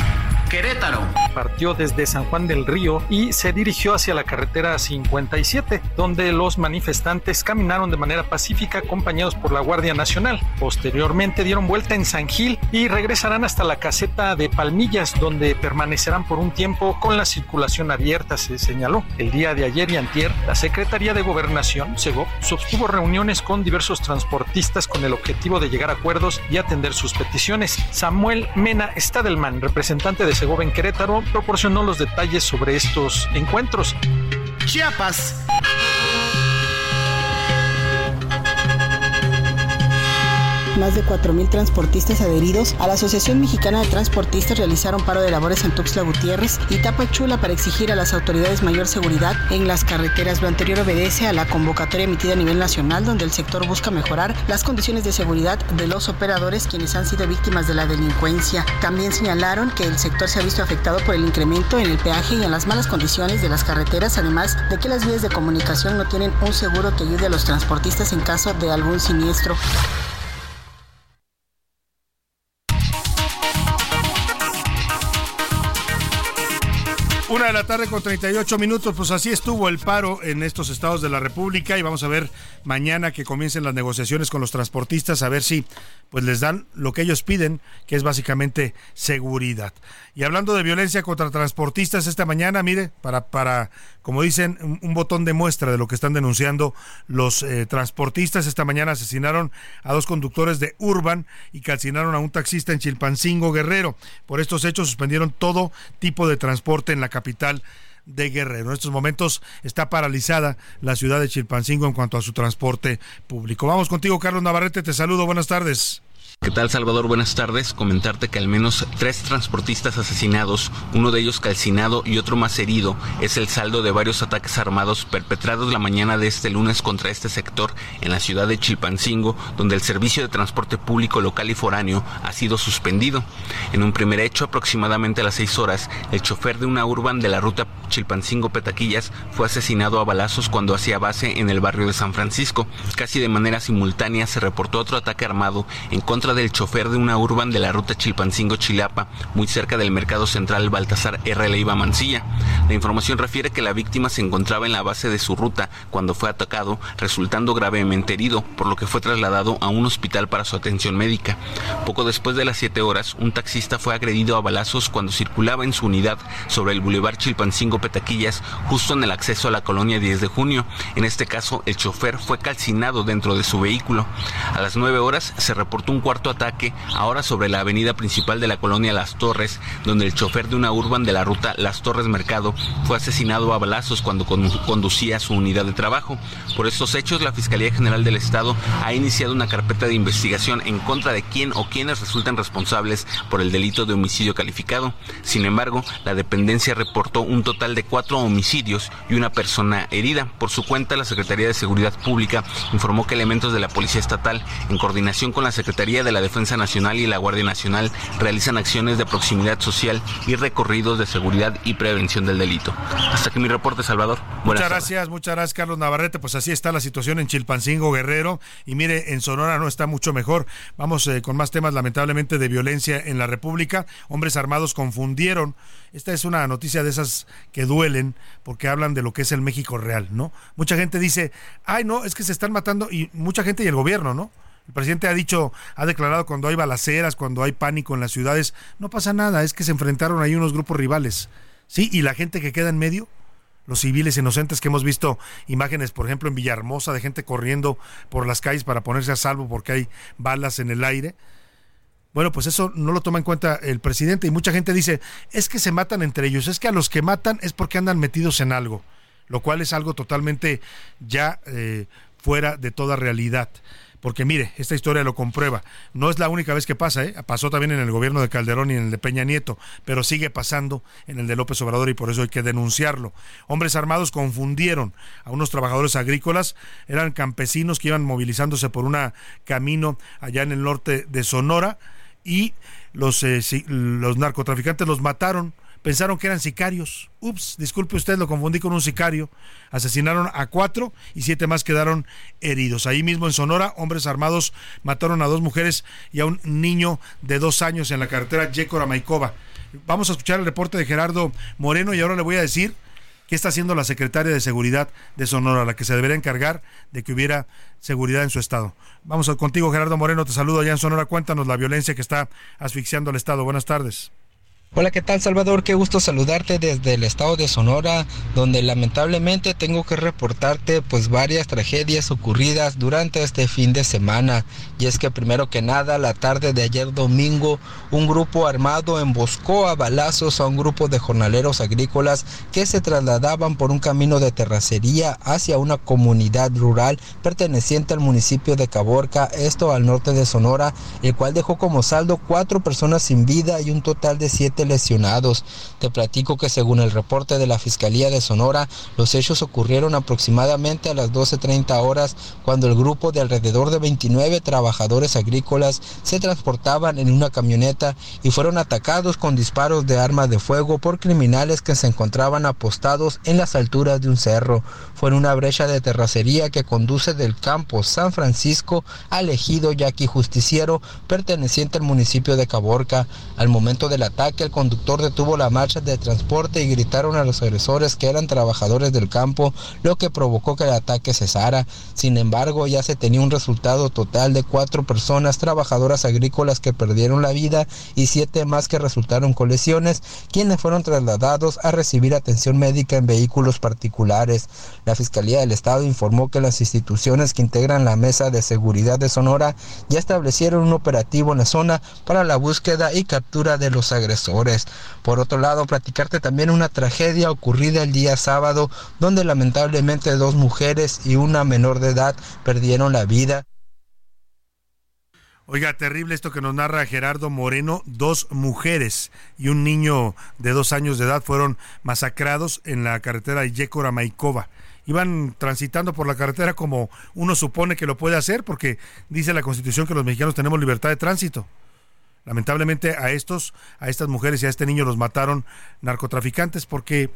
Querétaro. Partió desde San Juan del Río y se dirigió hacia la carretera 57, donde los manifestantes caminaron de manera pacífica acompañados por la Guardia Nacional. Posteriormente dieron vuelta en San Gil y regresarán hasta la caseta de Palmillas, donde permanecerán por un tiempo con la circulación abierta, se señaló. El día de ayer y antier, la Secretaría de Gobernación, SEGOP, sostuvo reuniones con diversos transportistas con el objetivo de llegar a acuerdos y atender sus peticiones. Samuel Mena Stadelman, representante de Segov en Querétaro, proporcionó los detalles sobre estos encuentros. Chiapas. Más de 4.000 transportistas adheridos a la Asociación Mexicana de Transportistas realizaron paro de labores en Tuxtla Gutiérrez y Tapachula para exigir a las autoridades mayor seguridad en las carreteras. Lo anterior obedece a la convocatoria emitida a nivel nacional donde el sector busca mejorar las condiciones de seguridad de los operadores quienes han sido víctimas de la delincuencia. También señalaron que el sector se ha visto afectado por el incremento en el peaje y en las malas condiciones de las carreteras, además de que las vías de comunicación no tienen un seguro que ayude a los transportistas en caso de algún siniestro. De la tarde con 38 minutos, pues así estuvo el paro en estos estados de la República y vamos a ver mañana que comiencen las negociaciones con los transportistas a ver si pues les dan lo que ellos piden, que es básicamente seguridad. Y hablando de violencia contra transportistas esta mañana, mire, para para como dicen un, botón de muestra de lo que están denunciando los eh, transportistas esta mañana asesinaron a dos conductores de Urban y calcinaron a un taxista en Chilpancingo Guerrero. Por estos hechos suspendieron todo tipo de transporte en la capital de Guerrero. En estos momentos está paralizada la ciudad de Chilpancingo en cuanto a su transporte público. Vamos contigo, Carlos Navarrete, te saludo, buenas tardes. ¿Qué tal Salvador? Buenas tardes. Comentarte que al menos tres transportistas asesinados, uno de ellos calcinado y otro más herido, es el saldo de varios ataques armados perpetrados la mañana de este lunes contra este sector en la ciudad de Chilpancingo, donde el servicio de transporte público local y foráneo ha sido suspendido. En un primer hecho, aproximadamente a las seis horas, el chofer de una urban de la ruta Chilpancingo-Petaquillas fue asesinado a balazos cuando hacía base en el barrio de San Francisco. Casi de manera simultánea se reportó otro ataque armado en contra del chofer de una urban de la ruta Chilpancingo-Chilapa, muy cerca del mercado central Baltasar R. Leiva Mancilla. La información refiere que la víctima se encontraba en la base de su ruta cuando fue atacado, resultando gravemente herido, por lo que fue trasladado a un hospital para su atención médica. Poco después de las 7 horas, un taxista fue agredido a balazos cuando circulaba en su unidad sobre el bulevar Chilpancingo-Petaquillas, justo en el acceso a la colonia 10 de junio. En este caso, el chofer fue calcinado dentro de su vehículo. A las 9 horas se reportó un cuarto ataque, ahora sobre la avenida principal de la colonia Las Torres, donde el chofer de una urban de la ruta Las Torres Mercado fue asesinado a balazos cuando conducía su unidad de trabajo. Por estos hechos, la Fiscalía General del Estado ha iniciado una carpeta de investigación en contra de quién o quienes resultan responsables por el delito de homicidio calificado. Sin embargo, la dependencia reportó un total de cuatro homicidios y una persona herida. Por su cuenta, la Secretaría de Seguridad Pública informó que elementos de la Policía Estatal, en coordinación con la Secretaría de la Defensa Nacional y la Guardia Nacional, realizan acciones de proximidad social y recorridos de seguridad y prevención del delito. Hasta aquí mi reporte, Salvador. muchas gracias, muchas gracias, Carlos Navarrete. Pues así está la situación en Chilpancingo, Guerrero. Y mire, en Sonora no está mucho mejor. Vamos eh, con más temas, lamentablemente, de violencia en la República. Hombres armados confundieron. Esta es una noticia de esas que duelen porque hablan de lo que es el México real, ¿no? Mucha gente dice, ay, no, es que se están matando, y mucha gente y el gobierno, ¿no? El presidente ha dicho, ha declarado cuando hay balaceras, cuando hay pánico en las ciudades, no pasa nada, es que se enfrentaron ahí unos grupos rivales. Sí, y la gente que queda en medio, los civiles inocentes que hemos visto imágenes, por ejemplo, en Villahermosa, de gente corriendo por las calles para ponerse a salvo porque hay balas en el aire. Bueno, pues eso no lo toma en cuenta el presidente y mucha gente dice, es que se matan entre ellos, es que a los que matan es porque andan metidos en algo, lo cual es algo totalmente ya eh, fuera de toda realidad. Porque mire, esta historia lo comprueba. No es la única vez que pasa, ¿eh? pasó también en el gobierno de Calderón y en el de Peña Nieto, pero sigue pasando en el de López Obrador y por eso hay que denunciarlo. Hombres armados confundieron a unos trabajadores agrícolas, eran campesinos que iban movilizándose por un camino allá en el norte de Sonora y los, eh, los narcotraficantes los mataron pensaron que eran sicarios. Ups, disculpe usted, lo confundí con un sicario. Asesinaron a cuatro y siete más quedaron heridos. Ahí mismo en Sonora, hombres armados mataron a dos mujeres y a un niño de dos años en la carretera Yécora Maicova. Vamos a escuchar el reporte de Gerardo Moreno y ahora le voy a decir qué está haciendo la secretaria de Seguridad de Sonora, la que se debería encargar de que hubiera seguridad en su estado. Vamos contigo, Gerardo Moreno, te saludo allá en Sonora. Cuéntanos la violencia que está asfixiando al estado. Buenas tardes. Hola, ¿qué tal Salvador? Qué gusto saludarte desde el estado de Sonora, donde lamentablemente tengo que reportarte pues varias tragedias ocurridas durante este fin de semana. Y es que primero que nada, la tarde de ayer domingo, un grupo armado emboscó a balazos a un grupo de jornaleros agrícolas que se trasladaban por un camino de terracería hacia una comunidad rural perteneciente al municipio de Caborca, esto al norte de Sonora, el cual dejó como saldo cuatro personas sin vida y un total de siete lesionados. Te platico que según el reporte de la Fiscalía de Sonora, los hechos ocurrieron aproximadamente a las 12.30 horas cuando el grupo de alrededor de 29 trabajadores agrícolas se transportaban en una camioneta y fueron atacados con disparos de armas de fuego por criminales que se encontraban apostados en las alturas de un cerro. Fue en una brecha de terracería que conduce del campo San Francisco al ejido Yaqui Justiciero perteneciente al municipio de Caborca. Al momento del ataque, el conductor detuvo la marcha de transporte y gritaron a los agresores que eran trabajadores del campo, lo que provocó que el ataque cesara. Sin embargo, ya se tenía un resultado total de cuatro personas trabajadoras agrícolas que perdieron la vida y siete más que resultaron con lesiones, quienes fueron trasladados a recibir atención médica en vehículos particulares. La Fiscalía del Estado informó que las instituciones que integran la Mesa de Seguridad de Sonora ya establecieron un operativo en la zona para la búsqueda y captura de los agresores. Por otro lado, platicarte también una tragedia ocurrida el día sábado, donde lamentablemente dos mujeres y una menor de edad perdieron la vida. Oiga, terrible esto que nos narra Gerardo Moreno. Dos mujeres y un niño de dos años de edad fueron masacrados en la carretera Yécora Maikova. Iban transitando por la carretera como uno supone que lo puede hacer, porque dice la Constitución que los mexicanos tenemos libertad de tránsito. Lamentablemente a estos, a estas mujeres y a este niño los mataron narcotraficantes porque,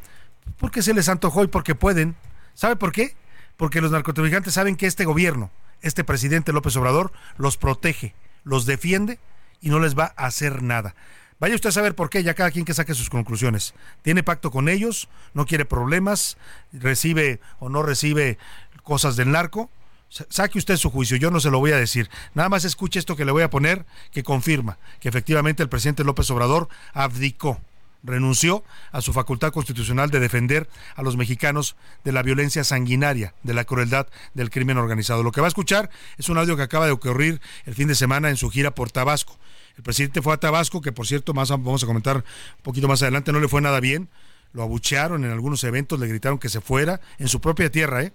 porque se les antojó y porque pueden. ¿Sabe por qué? Porque los narcotraficantes saben que este gobierno, este presidente López Obrador, los protege los defiende y no les va a hacer nada. Vaya usted a saber por qué, ya cada quien que saque sus conclusiones. Tiene pacto con ellos, no quiere problemas, recibe o no recibe cosas del narco. Saque usted su juicio, yo no se lo voy a decir. Nada más escuche esto que le voy a poner, que confirma que efectivamente el presidente López Obrador abdicó renunció a su facultad constitucional de defender a los mexicanos de la violencia sanguinaria, de la crueldad del crimen organizado. Lo que va a escuchar es un audio que acaba de ocurrir el fin de semana en su gira por Tabasco. El presidente fue a Tabasco, que por cierto, más vamos a comentar un poquito más adelante, no le fue nada bien. Lo abuchearon en algunos eventos, le gritaron que se fuera en su propia tierra, ¿eh?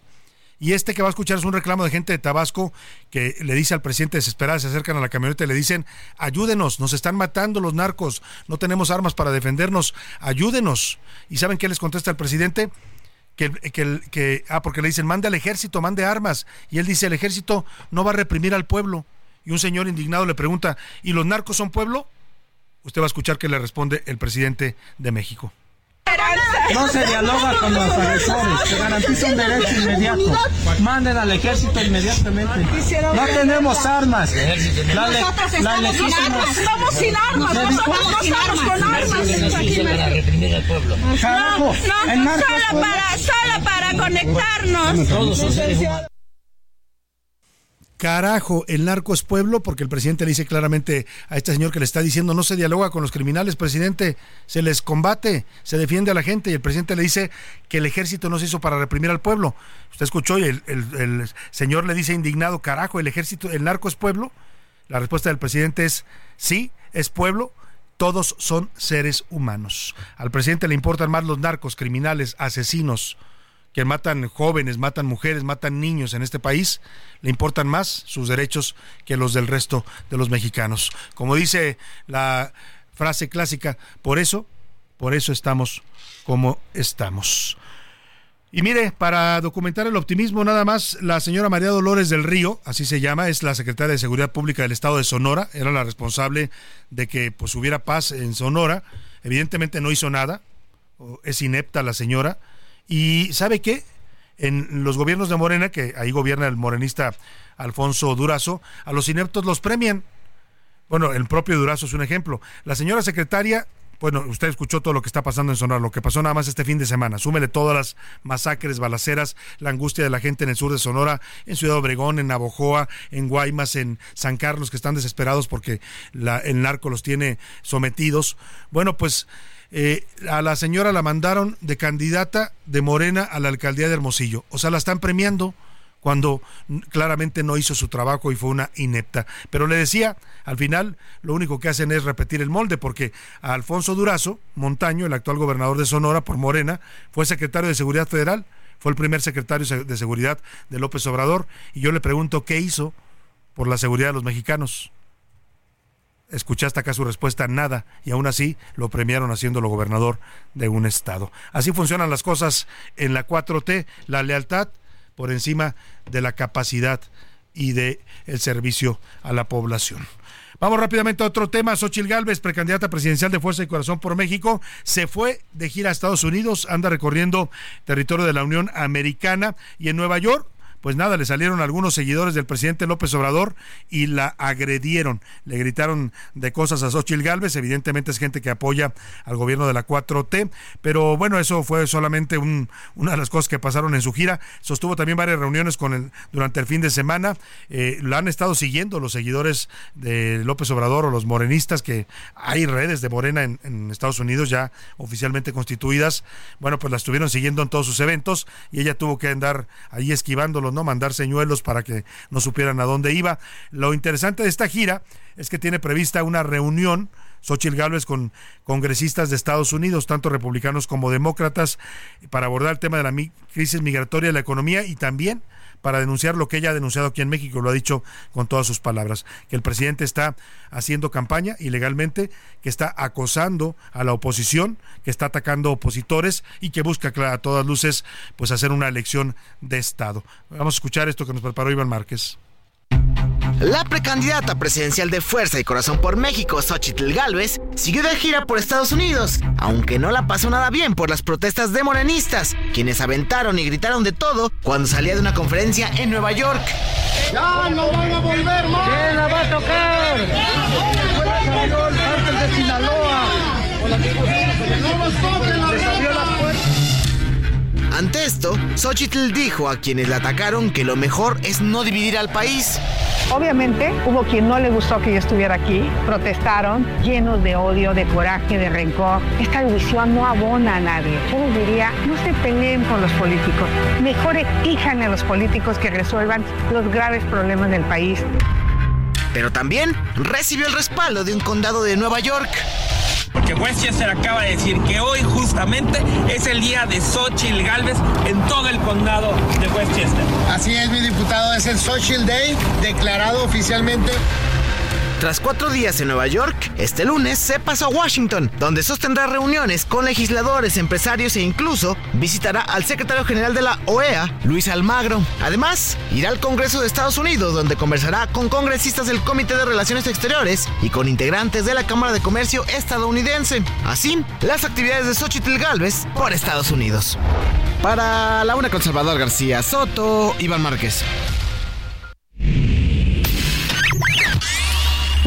Y este que va a escuchar es un reclamo de gente de Tabasco que le dice al presidente desesperada, se acercan a la camioneta y le dicen, ayúdenos, nos están matando los narcos, no tenemos armas para defendernos, ayúdenos. ¿Y saben qué les contesta el presidente? Que, que, que, ah, porque le dicen, mande al ejército, mande armas. Y él dice, el ejército no va a reprimir al pueblo. Y un señor indignado le pregunta, ¿y los narcos son pueblo? Usted va a escuchar que le responde el presidente de México. No se dialoga con los agresores, se garantiza un derecho inmediato. Manden al ejército inmediatamente. No tenemos armas. La, le, la. Estamos sin armas, nosotros no estamos con armas. Para reprimir al pueblo. No, no, solo para, solo para conectarnos. Todos son seres humanos. Carajo, el narco es pueblo porque el presidente le dice claramente a este señor que le está diciendo no se dialoga con los criminales, presidente, se les combate, se defiende a la gente y el presidente le dice que el ejército no se hizo para reprimir al pueblo. Usted escuchó y el, señor le dice indignado, carajo, el ejército, el narco es pueblo. La respuesta del presidente es sí, es pueblo, todos son seres humanos. Al presidente le importan más los narcos, criminales, asesinos, que matan jóvenes, matan mujeres, matan niños en este país, le importan más sus derechos que los del resto de los mexicanos. Como dice la frase clásica, por eso, por eso estamos como estamos. Y mire, para documentar el optimismo, nada más, la señora María Dolores del Río, así se llama, es la secretaria de Seguridad Pública del Estado de Sonora, era la responsable de que pues hubiera paz en Sonora. Evidentemente no hizo nada, es inepta la señora y ¿sabe qué? En los gobiernos de Morena, que ahí gobierna el morenista Alfonso Durazo, a los ineptos los premian. Bueno, el propio Durazo es un ejemplo. La señora secretaria, bueno, usted escuchó todo lo que está pasando en Sonora, lo que pasó nada más este fin de semana. Súmele todas las masacres, balaceras, la angustia de la gente en el sur de Sonora, en Ciudad Obregón, en Navojoa, en Guaymas, en San Carlos, que están desesperados porque la, el narco los tiene sometidos. Bueno, pues eh, a la señora la mandaron de candidata de Morena a la alcaldía de Hermosillo. O sea, la están premiando cuando claramente no hizo su trabajo y fue una inepta. Pero le decía, al final lo único que hacen es repetir el molde, porque a Alfonso Durazo Montaño, el actual gobernador de Sonora por Morena, fue secretario de Seguridad Federal, fue el primer secretario de Seguridad de López Obrador, y yo le pregunto qué hizo por la seguridad de los mexicanos escuchaste acá su respuesta, nada, y aún así lo premiaron haciéndolo gobernador de un estado. Así funcionan las cosas en la 4T, la lealtad por encima de la capacidad y de el servicio a la población. Vamos rápidamente a otro tema. Xochil Gálvez, precandidata presidencial de Fuerza y Corazón por México, se fue de gira a Estados Unidos, anda recorriendo territorio de la Unión Americana y en Nueva York pues nada, le salieron algunos seguidores del presidente López Obrador y la agredieron. Le gritaron de cosas a Xochitl Galvez, evidentemente es gente que apoya al gobierno de la 4T, pero bueno, eso fue solamente un, una de las cosas que pasaron en su gira. Sostuvo también varias reuniones con él durante el fin de semana. Eh, lo han estado siguiendo los seguidores de López Obrador o los morenistas, que hay redes de Morena en, Estados Unidos ya oficialmente constituidas. Bueno, pues la estuvieron siguiendo en todos sus eventos y ella tuvo que andar ahí ¿no? Mandar señuelos para que no supieran a dónde iba. Lo interesante de esta gira es que tiene prevista una reunión Xochitl Gálvez con congresistas de Estados Unidos, tanto republicanos como demócratas, para abordar el tema de la crisis migratoria, la economía y también para denunciar lo que ella ha denunciado aquí en México, lo ha dicho con todas sus palabras, que el presidente está haciendo campaña ilegalmente, que está acosando a la oposición, que está atacando opositores y que busca a todas luces pues hacer una elección de Estado. Vamos a escuchar esto que nos preparó Iván Márquez. La precandidata presidencial de Fuerza y Corazón por México, Xochitl Galvez, siguió de gira por Estados Unidos, aunque no la pasó nada bien por las protestas de morenistas, quienes aventaron y gritaron de todo cuando salía de una conferencia en Nueva York. ¡Ya no van a volver más! ¿Quién la va a tocar? de Sinaloa! ¡No toquen la ante esto, Xochitl dijo a quienes la atacaron que lo mejor es no dividir al país. Obviamente hubo quien no le gustó que yo estuviera aquí, protestaron llenos de odio, de coraje, de rencor. Esta división no abona a nadie. Yo les diría, no se peleen con los políticos, mejor exijan a los políticos que resuelvan los graves problemas del país. Pero también recibió el respaldo de un condado de Nueva York porque Westchester acaba de decir que hoy justamente es el día de Xochitl Galvez en todo el condado de Westchester. Así es, mi diputado, es el Social Day declarado oficialmente tras cuatro días en Nueva York, este lunes se pasó a Washington, donde sostendrá reuniones con legisladores, empresarios e incluso visitará al secretario general de la OEA, Luis Almagro. Además, irá al Congreso de Estados Unidos, donde conversará con congresistas del Comité de Relaciones Exteriores y con integrantes de la Cámara de Comercio estadounidense. Así, las actividades de Xochitl Galvez por Estados Unidos. Para la una con Salvador García Soto, Iván Márquez.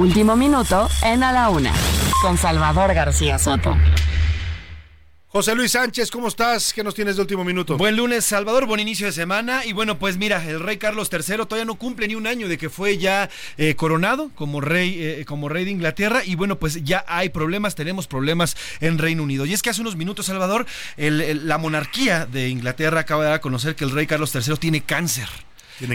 Último minuto en A la Una, con Salvador García Soto. José Luis Sánchez, ¿cómo estás? ¿Qué nos tienes de último minuto? Buen lunes, Salvador, buen inicio de semana. Y bueno, pues mira, el rey Carlos III todavía no cumple ni un año de que fue ya eh, coronado como rey, eh, como rey de Inglaterra. Y bueno, pues ya hay problemas, tenemos problemas en Reino Unido. Y es que hace unos minutos, Salvador, la monarquía de Inglaterra acaba de dar a conocer que el rey Carlos III tiene cáncer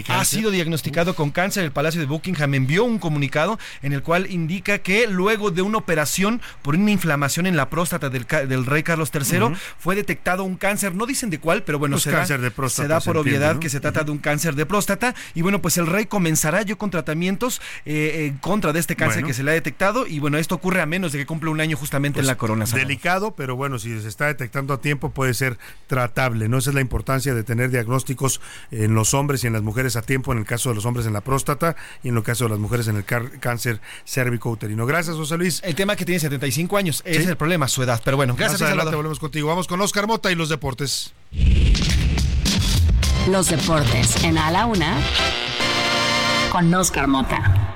ha sido diagnosticado con cáncer. El Palacio de Buckingham envió un comunicado en el cual indica que luego de una operación por una inflamación en la próstata del, rey Carlos III fue detectado un cáncer. No dicen de cuál, pero bueno, pues se, da, se, da, por obviedad que se trata de un cáncer de próstata. Y bueno, pues el rey comenzará yo con tratamientos eh, en contra de este cáncer que se le ha detectado. Y bueno, esto ocurre a menos de que cumpla un año justamente en pues la corona. Delicado, pero bueno, si se está detectando a tiempo puede ser tratable. ¿no? Esa es la importancia de tener diagnósticos en los hombres y en las mujeres mujeres a tiempo en el caso de los hombres en la próstata y en el caso de las mujeres en el cáncer cérvico uterino. Gracias, José Luis. El tema que tiene 75 años, ese es el problema, su edad. Pero bueno, gracias. Más adelante volvemos contigo. Vamos con Oscar Mota y los deportes. Los deportes en A la Una con Oscar Mota.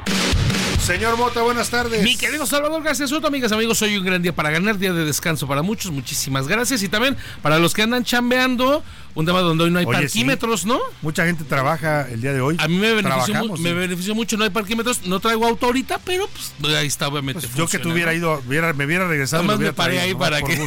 Señor Mota, buenas tardes. Mi querido Salvador García Soto, amigas, amigos, hoy un gran día para ganar, día de descanso para muchos, muchísimas gracias. Y también para los que andan chambeando, un tema donde hoy no hay parquímetros, ¿no? Mucha gente trabaja el día de hoy. A mí me benefició, me benefició mucho, no hay parquímetros, no traigo auto ahorita, pero pues ahí está obviamente. Pues yo que te hubiera ido, me hubiera regresado. Nada más me paré ahí *laughs* para que,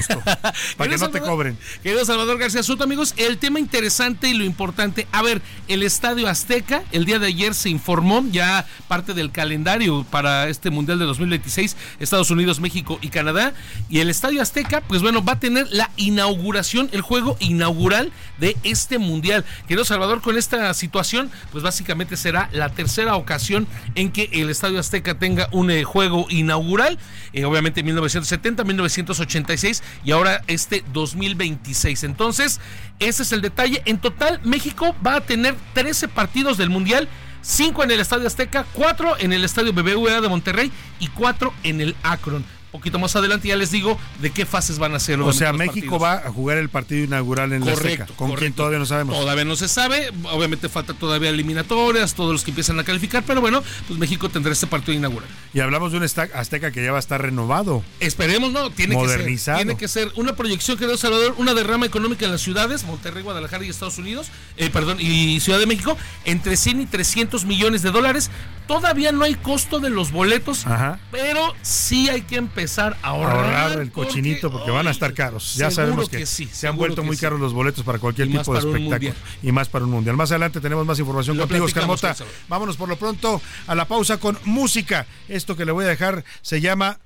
para que no te cobren. Querido Salvador García Soto, amigos, el tema interesante y lo importante, a ver, el Estadio Azteca, el día de ayer se informó ya parte del calendario para este Mundial de 2026, Estados Unidos, México y Canadá, y el Estadio Azteca, pues bueno, va a tener la inauguración, el juego inaugural de este mundial. Querido Salvador, con esta situación, pues básicamente será la tercera ocasión en que el Estadio Azteca tenga un eh, juego inaugural, eh, obviamente 1970, 1986 y ahora este 2026. Entonces, ese es el detalle. En total, México va a tener 13 partidos del mundial. 5 en el Estadio Azteca, 4 en el Estadio BBVA de Monterrey y 4 en el Akron poquito más adelante ya les digo de qué fases van a ser. O sea, México va a jugar el partido inaugural en correcto, la Azteca, con quien todavía no sabemos. Todavía no se sabe, obviamente falta todavía eliminatorias, todos los que empiezan a calificar, pero bueno, pues México tendrá este partido inaugural. Y hablamos de un Azteca que ya va a estar renovado. Esperemos, no, tiene que ser. Tiene que ser una proyección, querido Salvador, una derrama económica en las ciudades, Monterrey, Guadalajara y Estados Unidos, eh, perdón, y Ciudad de México, entre 100 y 300 millones de dólares. Todavía no hay costo de los boletos, pero sí hay que empezar empezar a ahorrar, el cochinito porque, van a estar caros. Ya sabemos que, se han vuelto muy caros los boletos para cualquier tipo de espectáculo y más para un mundial. Más adelante tenemos más información contigo, Oscar Vámonos por lo pronto a la pausa con música. Esto que le voy a dejar se llama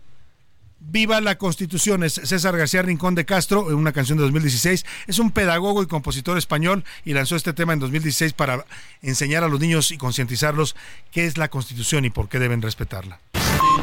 Viva la Constitución es César García Rincón de Castro, en una canción de 2016. Es un pedagogo y compositor español y lanzó este tema en 2016 para enseñar a los niños y concientizarlos qué es la Constitución y por qué deben respetarla.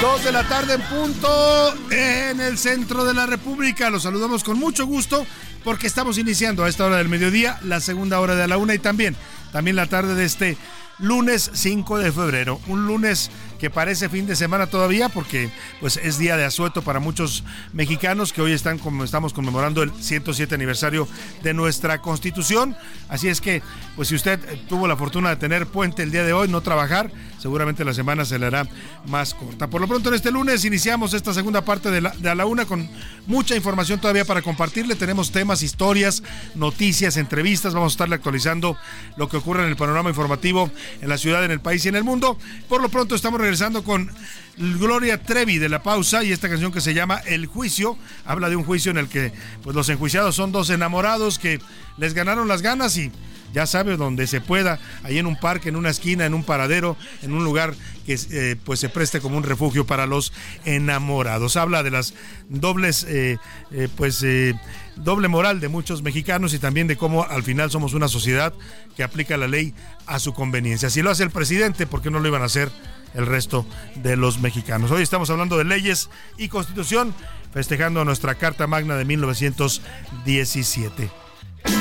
Dos de la tarde en punto en el centro de la República. Los saludamos con mucho gusto porque estamos iniciando a esta hora del mediodía la segunda hora de la una y también, también la tarde de este lunes 5 de febrero. Un lunes que parece fin de semana todavía porque pues es día de asueto para muchos mexicanos que hoy están como estamos conmemorando el 107 aniversario de nuestra Constitución. Así es que pues si usted tuvo la fortuna de tener puente el día de hoy, no trabajar, seguramente la semana se le hará más corta. Por lo pronto en este lunes iniciamos esta segunda parte de, de a la una con mucha información todavía para compartirle. Tenemos temas, historias, noticias, entrevistas. Vamos a estarle actualizando lo que ocurre en el panorama informativo en la ciudad, en el país y en el mundo. Por lo pronto estamos regresando con Gloria Trevi de la pausa y esta canción que se llama El Juicio. Habla de un juicio en el que pues, los enjuiciados son dos enamorados que les ganaron las ganas y ya sabes, donde se pueda, ahí en un parque, en una esquina, en un paradero, en un lugar que eh, pues se preste como un refugio para los enamorados. Habla de las dobles, eh, eh, pues doble moral de muchos mexicanos y también de cómo al final somos una sociedad que aplica la ley a su conveniencia. Si lo hace el presidente, ¿por qué no lo iban a hacer el resto de los mexicanos? Hoy estamos hablando de leyes y constitución, festejando nuestra Carta Magna de 1917.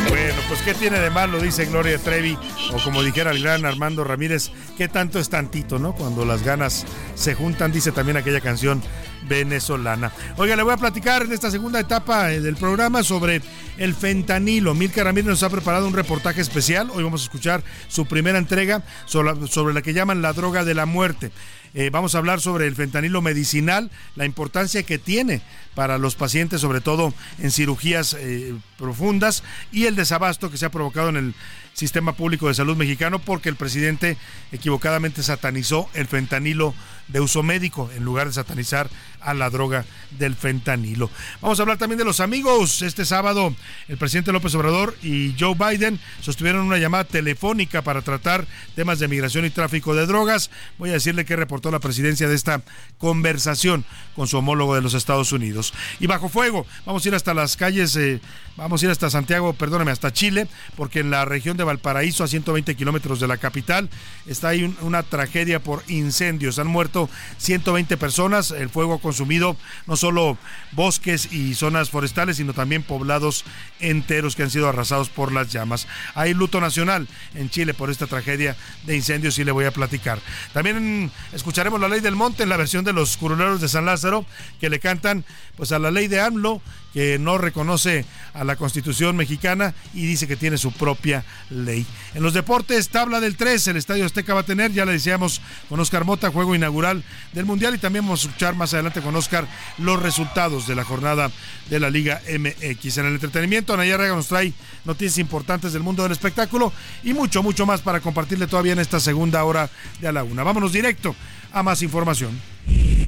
Bueno, pues ¿qué tiene de malo? Dice Gloria Trevi, o como dijera el gran Armando Ramírez, ¿qué tanto es tantito, no? Cuando las ganas se juntan, dice también aquella canción venezolana. Oiga, le voy a platicar en esta segunda etapa eh, del programa sobre el fentanilo. Milka Ramírez nos ha preparado un reportaje especial. Hoy vamos a escuchar su primera entrega sobre, la que llaman la droga de la muerte. Eh, vamos a hablar sobre el fentanilo medicinal, la importancia que tiene para los pacientes, sobre todo en cirugías eh, profundas, y el desabasto que se ha provocado en el sistema público de salud mexicano porque el presidente equivocadamente satanizó el fentanilo de uso médico en lugar de satanizar a la droga del fentanilo. Vamos a hablar también de los amigos. Este sábado el presidente López Obrador y Joe Biden sostuvieron una llamada telefónica para tratar temas de migración y tráfico de drogas. Voy a decirle que reportó la presidencia de esta conversación con su homólogo de los Estados Unidos. Y bajo fuego, vamos a ir hasta las calles, eh, vamos a ir hasta Santiago, perdóname, hasta Chile, porque en la región de Valparaíso, a 120 kilómetros de la capital, está ahí una tragedia por incendios. Han muerto 120 personas. El fuego ha consumido no solo bosques y zonas forestales, sino también poblados enteros que han sido arrasados por las llamas. Hay luto nacional en Chile por esta tragedia de incendios y le voy a platicar. También escucharemos la ley del monte en la versión de los curuleros de San Lázaro que le cantan pues a la ley de AMLO que no reconoce a la Constitución mexicana y dice que tiene su propia ley. En los deportes, tabla del 3, el Estadio Azteca va a tener, ya le decíamos con Oscar Mota, juego inaugural del Mundial y también vamos a escuchar más adelante con Oscar los resultados de la jornada de la Liga MX. En el entretenimiento, Anaya Rega nos trae noticias importantes del mundo del espectáculo y mucho, mucho más para compartirle todavía en esta segunda hora de a la una. Vámonos directo a más información.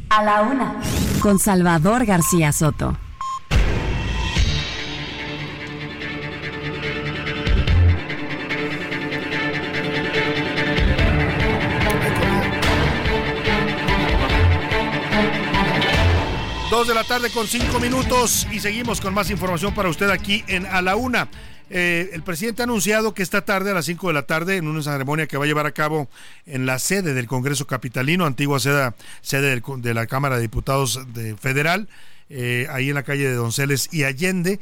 A la una, con Salvador García Soto. De la tarde con cinco minutos y seguimos con más información para usted aquí en A la Una. Eh, el presidente ha anunciado que esta tarde a las 5 de la tarde, en una ceremonia que va a llevar a cabo en la sede del Congreso Capitalino, antigua sede, sede de la Cámara de Diputados de Federal, eh, ahí en la calle de Donceles y Allende,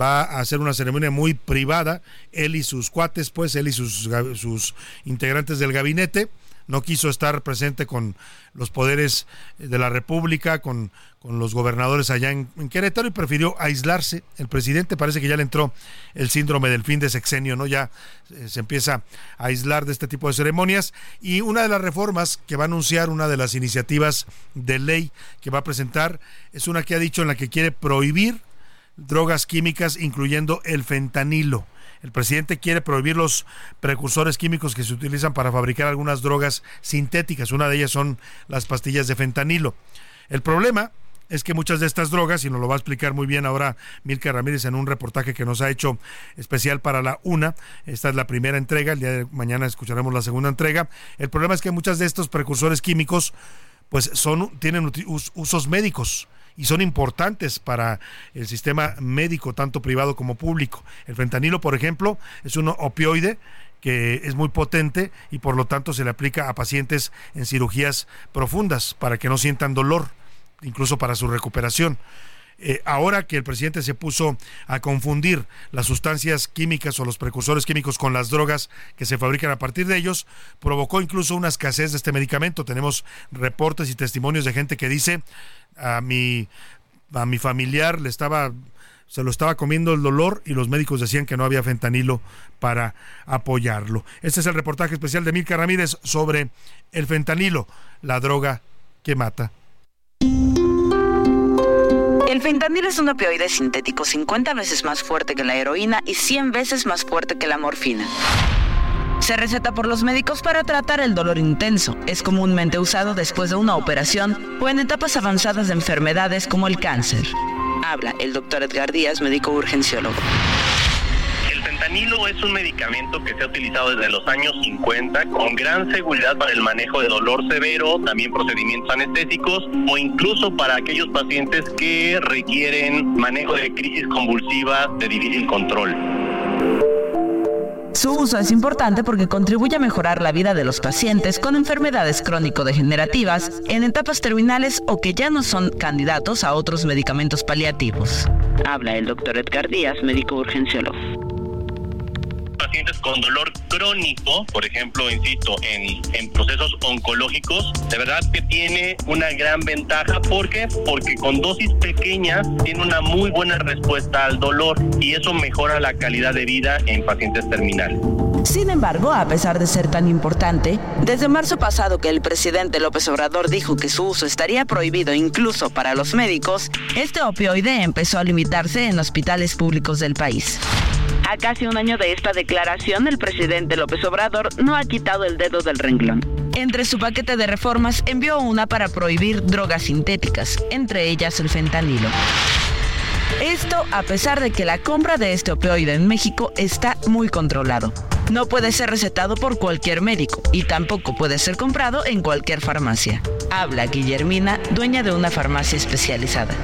va a hacer una ceremonia muy privada, él y sus cuates, pues, él y sus, sus integrantes del gabinete no quiso estar presente con los poderes de la República, con, con los gobernadores allá en, Querétaro y prefirió aislarse. El presidente parece que ya le entró el síndrome del fin de sexenio, ¿no? Ya eh, se empieza a aislar de este tipo de ceremonias. Y una de las reformas que va a anunciar, una de las iniciativas de ley que va a presentar, es una que ha dicho en la que quiere prohibir drogas químicas, incluyendo el fentanilo. El presidente quiere prohibir los precursores químicos que se utilizan para fabricar algunas drogas sintéticas. Una de ellas son las pastillas de fentanilo. El problema es que muchas de estas drogas, y nos lo va a explicar muy bien ahora Milka Ramírez en un reportaje que nos ha hecho especial para la UNA, esta es la primera entrega, el día de mañana escucharemos la segunda entrega, el problema es que muchas de estos precursores químicos pues son, tienen usos médicos y son importantes para el sistema médico, tanto privado como público. El fentanilo, por ejemplo, es un opioide que es muy potente y por lo tanto se le aplica a pacientes en cirugías profundas para que no sientan dolor, incluso para su recuperación. Eh, ahora que el presidente se puso a confundir las sustancias químicas o los precursores químicos con las drogas que se fabrican a partir de ellos, provocó incluso una escasez de este medicamento. Tenemos reportes y testimonios de gente que dice a mi, a mi familiar le estaba se lo estaba comiendo el dolor y los médicos decían que no había fentanilo para apoyarlo. Este es el reportaje especial de Milka Ramírez sobre el fentanilo, la droga que mata. El fentanilo es un opioide sintético 50 veces más fuerte que la heroína y 100 veces más fuerte que la morfina. Se receta por los médicos para tratar el dolor intenso. Es comúnmente usado después de una operación o en etapas avanzadas de enfermedades como el cáncer. Habla el doctor Edgar Díaz, médico urgenciólogo. Fentanilo es un medicamento que se ha utilizado desde los años 50 con gran seguridad para el manejo de dolor severo, también procedimientos anestésicos o incluso para aquellos pacientes que requieren manejo de crisis convulsiva de difícil control. Su uso es importante porque contribuye a mejorar la vida de los pacientes con enfermedades crónico-degenerativas en etapas terminales o que ya no son candidatos a otros medicamentos paliativos. Habla el doctor Edgar Díaz, médico urgenciólogo pacientes con dolor crónico, por ejemplo, insisto, en, en procesos oncológicos, de verdad que tiene una gran ventaja. ¿Por qué? Porque con dosis pequeñas tiene una muy buena respuesta al dolor y eso mejora la calidad de vida en pacientes terminales. Sin embargo, a pesar de ser tan importante, desde marzo pasado que el presidente López Obrador dijo que su uso estaría prohibido incluso para los médicos, este opioide empezó a limitarse en hospitales públicos del país. A casi un año de esta declaración, el presidente López Obrador no ha quitado el dedo del renglón. Entre su paquete de reformas envió una para prohibir drogas sintéticas, entre ellas el fentanilo. Esto a pesar de que la compra de este opioide en México está muy controlado. No puede ser recetado por cualquier médico y tampoco puede ser comprado en cualquier farmacia. Habla Guillermina, dueña de una farmacia especializada.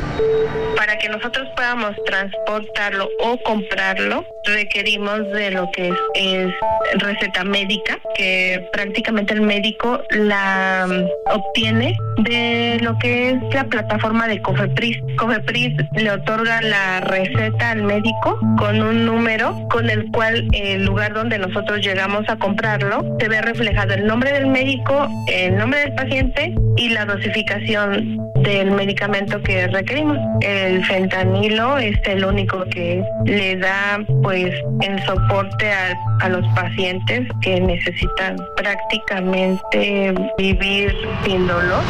Para que nosotros podamos transportarlo o comprarlo, requerimos de lo que es, receta médica, que prácticamente el médico la mm, obtiene de lo que es la plataforma de Cofepris. Cofepris le otorga la receta al médico con un número con el cual el lugar donde nosotros llegamos a comprarlo se ve reflejado el nombre del médico, el nombre del paciente y la dosificación del medicamento que requerimos. El fentanilo es el único que le da pues el soporte a, a los pacientes que necesitan prácticamente vivir sin dolor.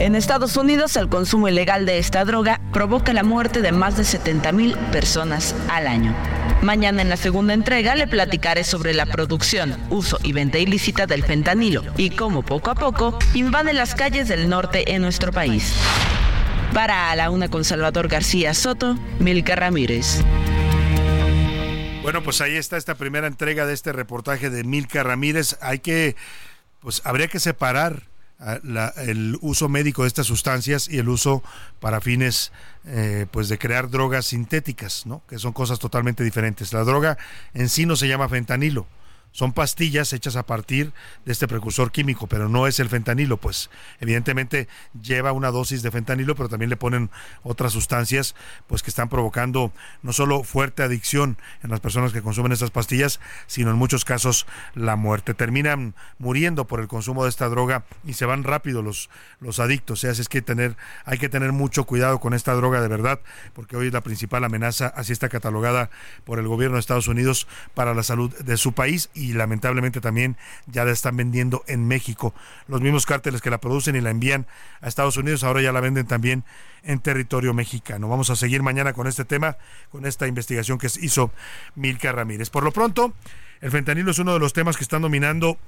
En Estados Unidos, el consumo ilegal de esta droga provoca la muerte de más de 70 mil personas al año. Mañana en la segunda entrega le platicaré sobre la producción, uso y venta ilícita del fentanilo y cómo poco a poco invade las calles del norte en nuestro país. Para a la una con Salvador García Soto, Milka Ramírez. Bueno, pues ahí está esta primera entrega de este reportaje de Milka Ramírez. Hay que, pues habría que separar el uso médico de estas sustancias y el uso para fines eh, pues de crear drogas sintéticas, ¿no? que son cosas totalmente diferentes. La droga en sí no se llama fentanilo, son pastillas hechas a partir de este precursor químico, pero no es el fentanilo, pues. Evidentemente lleva una dosis de fentanilo, pero también le ponen otras sustancias pues que están provocando no solo fuerte adicción en las personas que consumen estas pastillas, sino en muchos casos la muerte. Terminan muriendo por el consumo de esta droga y se van rápido los, los adictos, o sea, es que tener hay que tener mucho cuidado con esta droga de verdad, porque hoy es la principal amenaza, así está catalogada por el gobierno de Estados Unidos para la salud de su país y lamentablemente también ya la están vendiendo en México. Los mismos cárteles que la producen y la envían a Estados Unidos ahora ya la venden también en territorio mexicano. Vamos a seguir mañana con este tema, con esta investigación que hizo Milka Ramírez. Por lo pronto, el fentanilo es uno de los temas que están dominando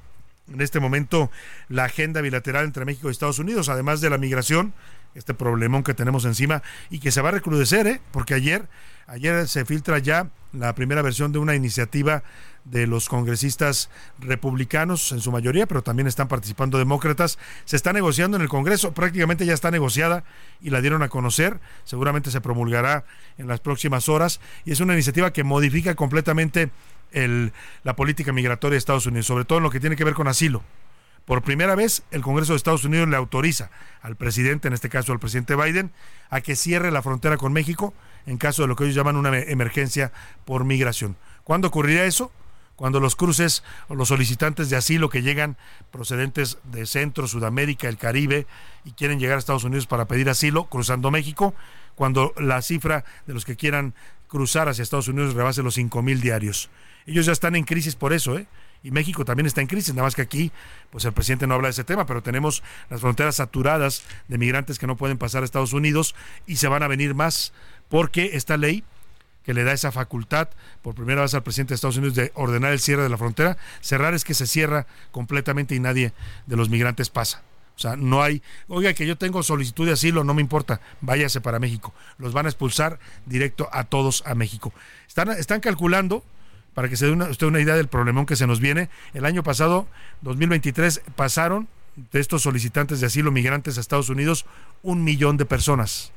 en este momento la agenda bilateral entre México y Estados Unidos, además de la migración, este problemón que tenemos encima y que se va a recrudecer, ¿eh? porque ayer, ayer se filtra ya la primera versión de una iniciativa de los congresistas republicanos en su mayoría, pero también están participando demócratas. Se está negociando en el Congreso, prácticamente ya está negociada y la dieron a conocer. Seguramente se promulgará en las próximas horas y es una iniciativa que modifica completamente el, la política migratoria de Estados Unidos, sobre todo en lo que tiene que ver con asilo. Por primera vez, el Congreso de Estados Unidos le autoriza al presidente, en este caso al presidente Biden, a que cierre la frontera con México en caso de lo que ellos llaman una emergencia por migración. ¿Cuándo ocurrirá eso? Cuando los cruces o los solicitantes de asilo que llegan procedentes de Centro, Sudamérica, el Caribe y quieren llegar a Estados Unidos para pedir asilo, cruzando México, cuando la cifra de los que quieran cruzar hacia Estados Unidos rebase los 5 mil diarios. Ellos ya están en crisis por eso, ¿eh? y México también está en crisis, nada más que aquí, pues el presidente no habla de ese tema, pero tenemos las fronteras saturadas de migrantes que no pueden pasar a Estados Unidos y se van a venir más porque esta ley que le da esa facultad por primera vez al presidente de Estados Unidos de ordenar el cierre de la frontera, cerrar es que se cierra completamente y nadie de los migrantes pasa. Sea, no hay, oiga que yo tengo solicitud de asilo, no me importa, váyase para México. Los van a expulsar directo a todos a México. Están, están calculando para que se dé usted una idea del problemón que se nos viene. El año pasado, 2023, pasaron de estos solicitantes de asilo migrantes a Estados Unidos un millón de personas.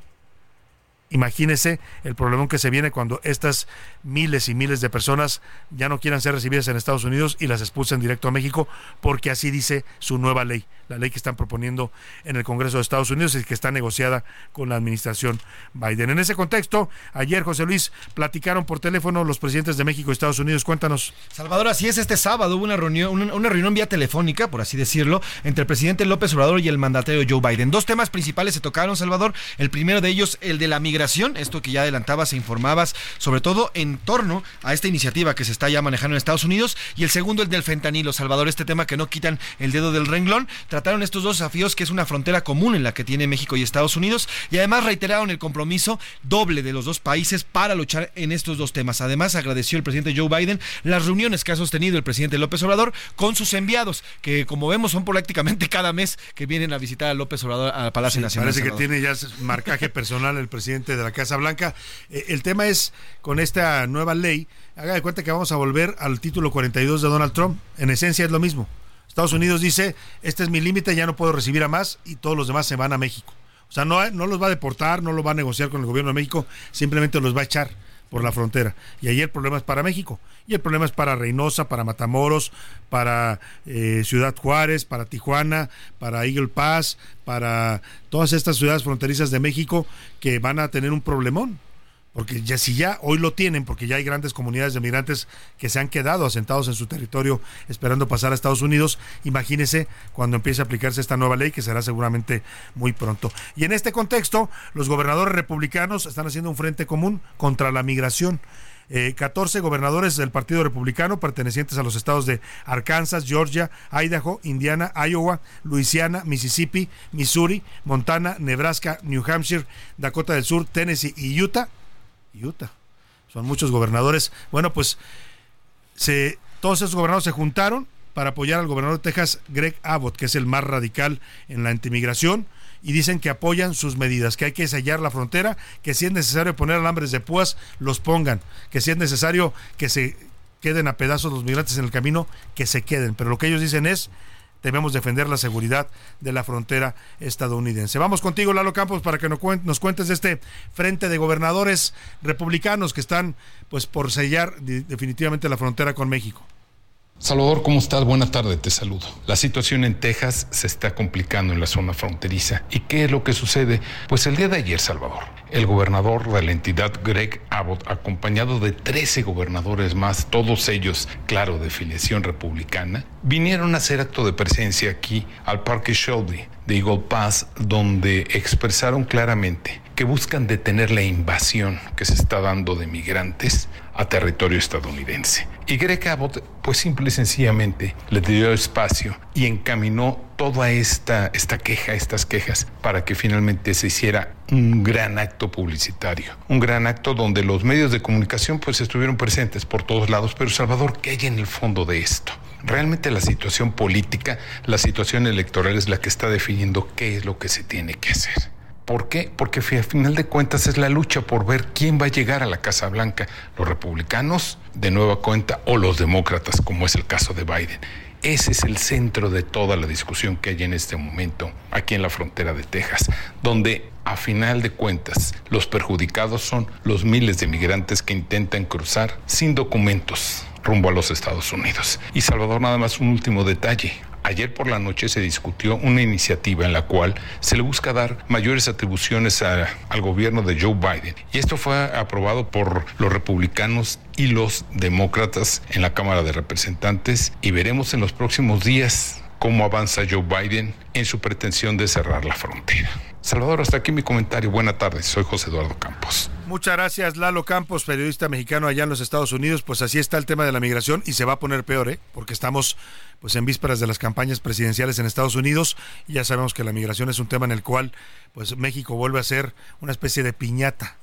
Imagínese el problemón que se viene cuando estas miles y miles de personas ya no quieran ser recibidas en Estados Unidos y las expulsen directo a México, porque así dice su nueva ley, la ley que están proponiendo en el Congreso de Estados Unidos y que está negociada con la administración Biden. En ese contexto, ayer, José Luis, platicaron por teléfono los presidentes de México y Estados Unidos. Cuéntanos. Salvador, así es, este sábado hubo una reunión, una, reunión vía telefónica, por así decirlo, entre el presidente López Obrador y el mandatario Joe Biden. Dos temas principales se tocaron, Salvador. El primero de ellos, el de la migración esto que ya adelantabas e informabas, sobre todo en torno a esta iniciativa que se está ya manejando en Estados Unidos, y el segundo, el del fentanilo, Salvador, este tema que no quitan el dedo del renglón, trataron estos dos desafíos que es una frontera común en la que tiene México y Estados Unidos, y además reiteraron el compromiso doble de los dos países para luchar en estos dos temas. Además, agradeció el presidente Joe Biden las reuniones que ha sostenido el presidente López Obrador con sus enviados, que como vemos son prácticamente cada mes que vienen a visitar a López Obrador al Palacio Nacional. Parece que tiene ya marcaje personal el presidente de la Casa Blanca. Eh, el tema es, con esta nueva ley, haga de cuenta que vamos a volver al título 42 de Donald Trump. En esencia es lo mismo. Estados Unidos dice, este es mi límite, ya no puedo recibir a más y todos los demás se van a México. O sea, no, no los va a deportar, no lo va a negociar con el gobierno de México, simplemente los va a echar por la frontera. Y ahí el problema es para México. Y el problema es para Reynosa, para Matamoros, para eh, Ciudad Juárez, para Tijuana, para Eagle Pass, para todas estas ciudades fronterizas de México que van a tener un problemón porque ya si ya hoy lo tienen, porque ya hay grandes comunidades de migrantes que se han quedado asentados en su territorio esperando pasar a Estados Unidos, imagínese cuando empiece a aplicarse esta nueva ley que será seguramente muy pronto. Y en este contexto, los gobernadores republicanos están haciendo un frente común contra la migración. 14 eh, gobernadores del Partido Republicano pertenecientes a los estados de Arkansas, Georgia, Idaho, Indiana, Iowa, Luisiana, Mississippi, Missouri, Montana, Nebraska, New Hampshire, Dakota del Sur, Tennessee y Utah Utah. Son muchos gobernadores. Bueno, pues se, todos esos gobernadores se juntaron para apoyar al gobernador de Texas, Greg Abbott, que es el más radical en la antimigración, y dicen que apoyan sus medidas, que hay que sellar la frontera, que si es necesario poner alambres de púas, los pongan, que si es necesario que se queden a pedazos los migrantes en el camino, que se queden. Pero lo que ellos dicen es debemos defender la seguridad de la frontera estadounidense. Vamos contigo, Lalo Campos, para que nos cuentes de este frente de gobernadores republicanos que están pues por sellar definitivamente la frontera con México. Salvador, ¿cómo estás? Buenas tardes, te saludo. La situación en Texas se está complicando en la zona fronteriza. ¿Y qué es lo que sucede? Pues el día de ayer, Salvador, el gobernador de la entidad, Greg Abbott, acompañado de 13 gobernadores más, todos ellos, claro, de filiación republicana, vinieron a hacer acto de presencia aquí al Parque Shelby de Eagle Pass, donde expresaron claramente que buscan detener la invasión que se está dando de migrantes a territorio estadounidense. Y Greg Abbott, pues simple y sencillamente, le dio espacio y encaminó toda esta, esta queja, estas quejas, para que finalmente se hiciera un gran acto publicitario. Un gran acto donde los medios de comunicación pues estuvieron presentes por todos lados. Pero Salvador, ¿qué hay en el fondo de esto? Realmente la situación política, la situación electoral es la que está definiendo qué es lo que se tiene que hacer. ¿Por qué? Porque a final de cuentas es la lucha por ver quién va a llegar a la Casa Blanca, los republicanos de nueva cuenta o los demócratas, como es el caso de Biden. Ese es el centro de toda la discusión que hay en este momento aquí en la frontera de Texas, donde a final de cuentas los perjudicados son los miles de migrantes que intentan cruzar sin documentos rumbo a los Estados Unidos. Y Salvador, nada más un último detalle. Ayer por la noche se discutió una iniciativa en la cual se le busca dar mayores atribuciones al gobierno de Joe Biden. Y esto fue aprobado por los republicanos y los demócratas en la Cámara de Representantes y veremos en los próximos días cómo avanza Joe Biden en su pretensión de cerrar la frontera. Salvador, hasta aquí mi comentario. Buena tarde, soy José Eduardo Campos. Muchas gracias, Lalo Campos, periodista mexicano allá en los Estados Unidos. Pues así está el tema de la migración y se va a poner peor, ¿eh? porque estamos pues en vísperas de las campañas presidenciales en Estados Unidos y ya sabemos que la migración es un tema en el cual pues México vuelve a ser una especie de piñata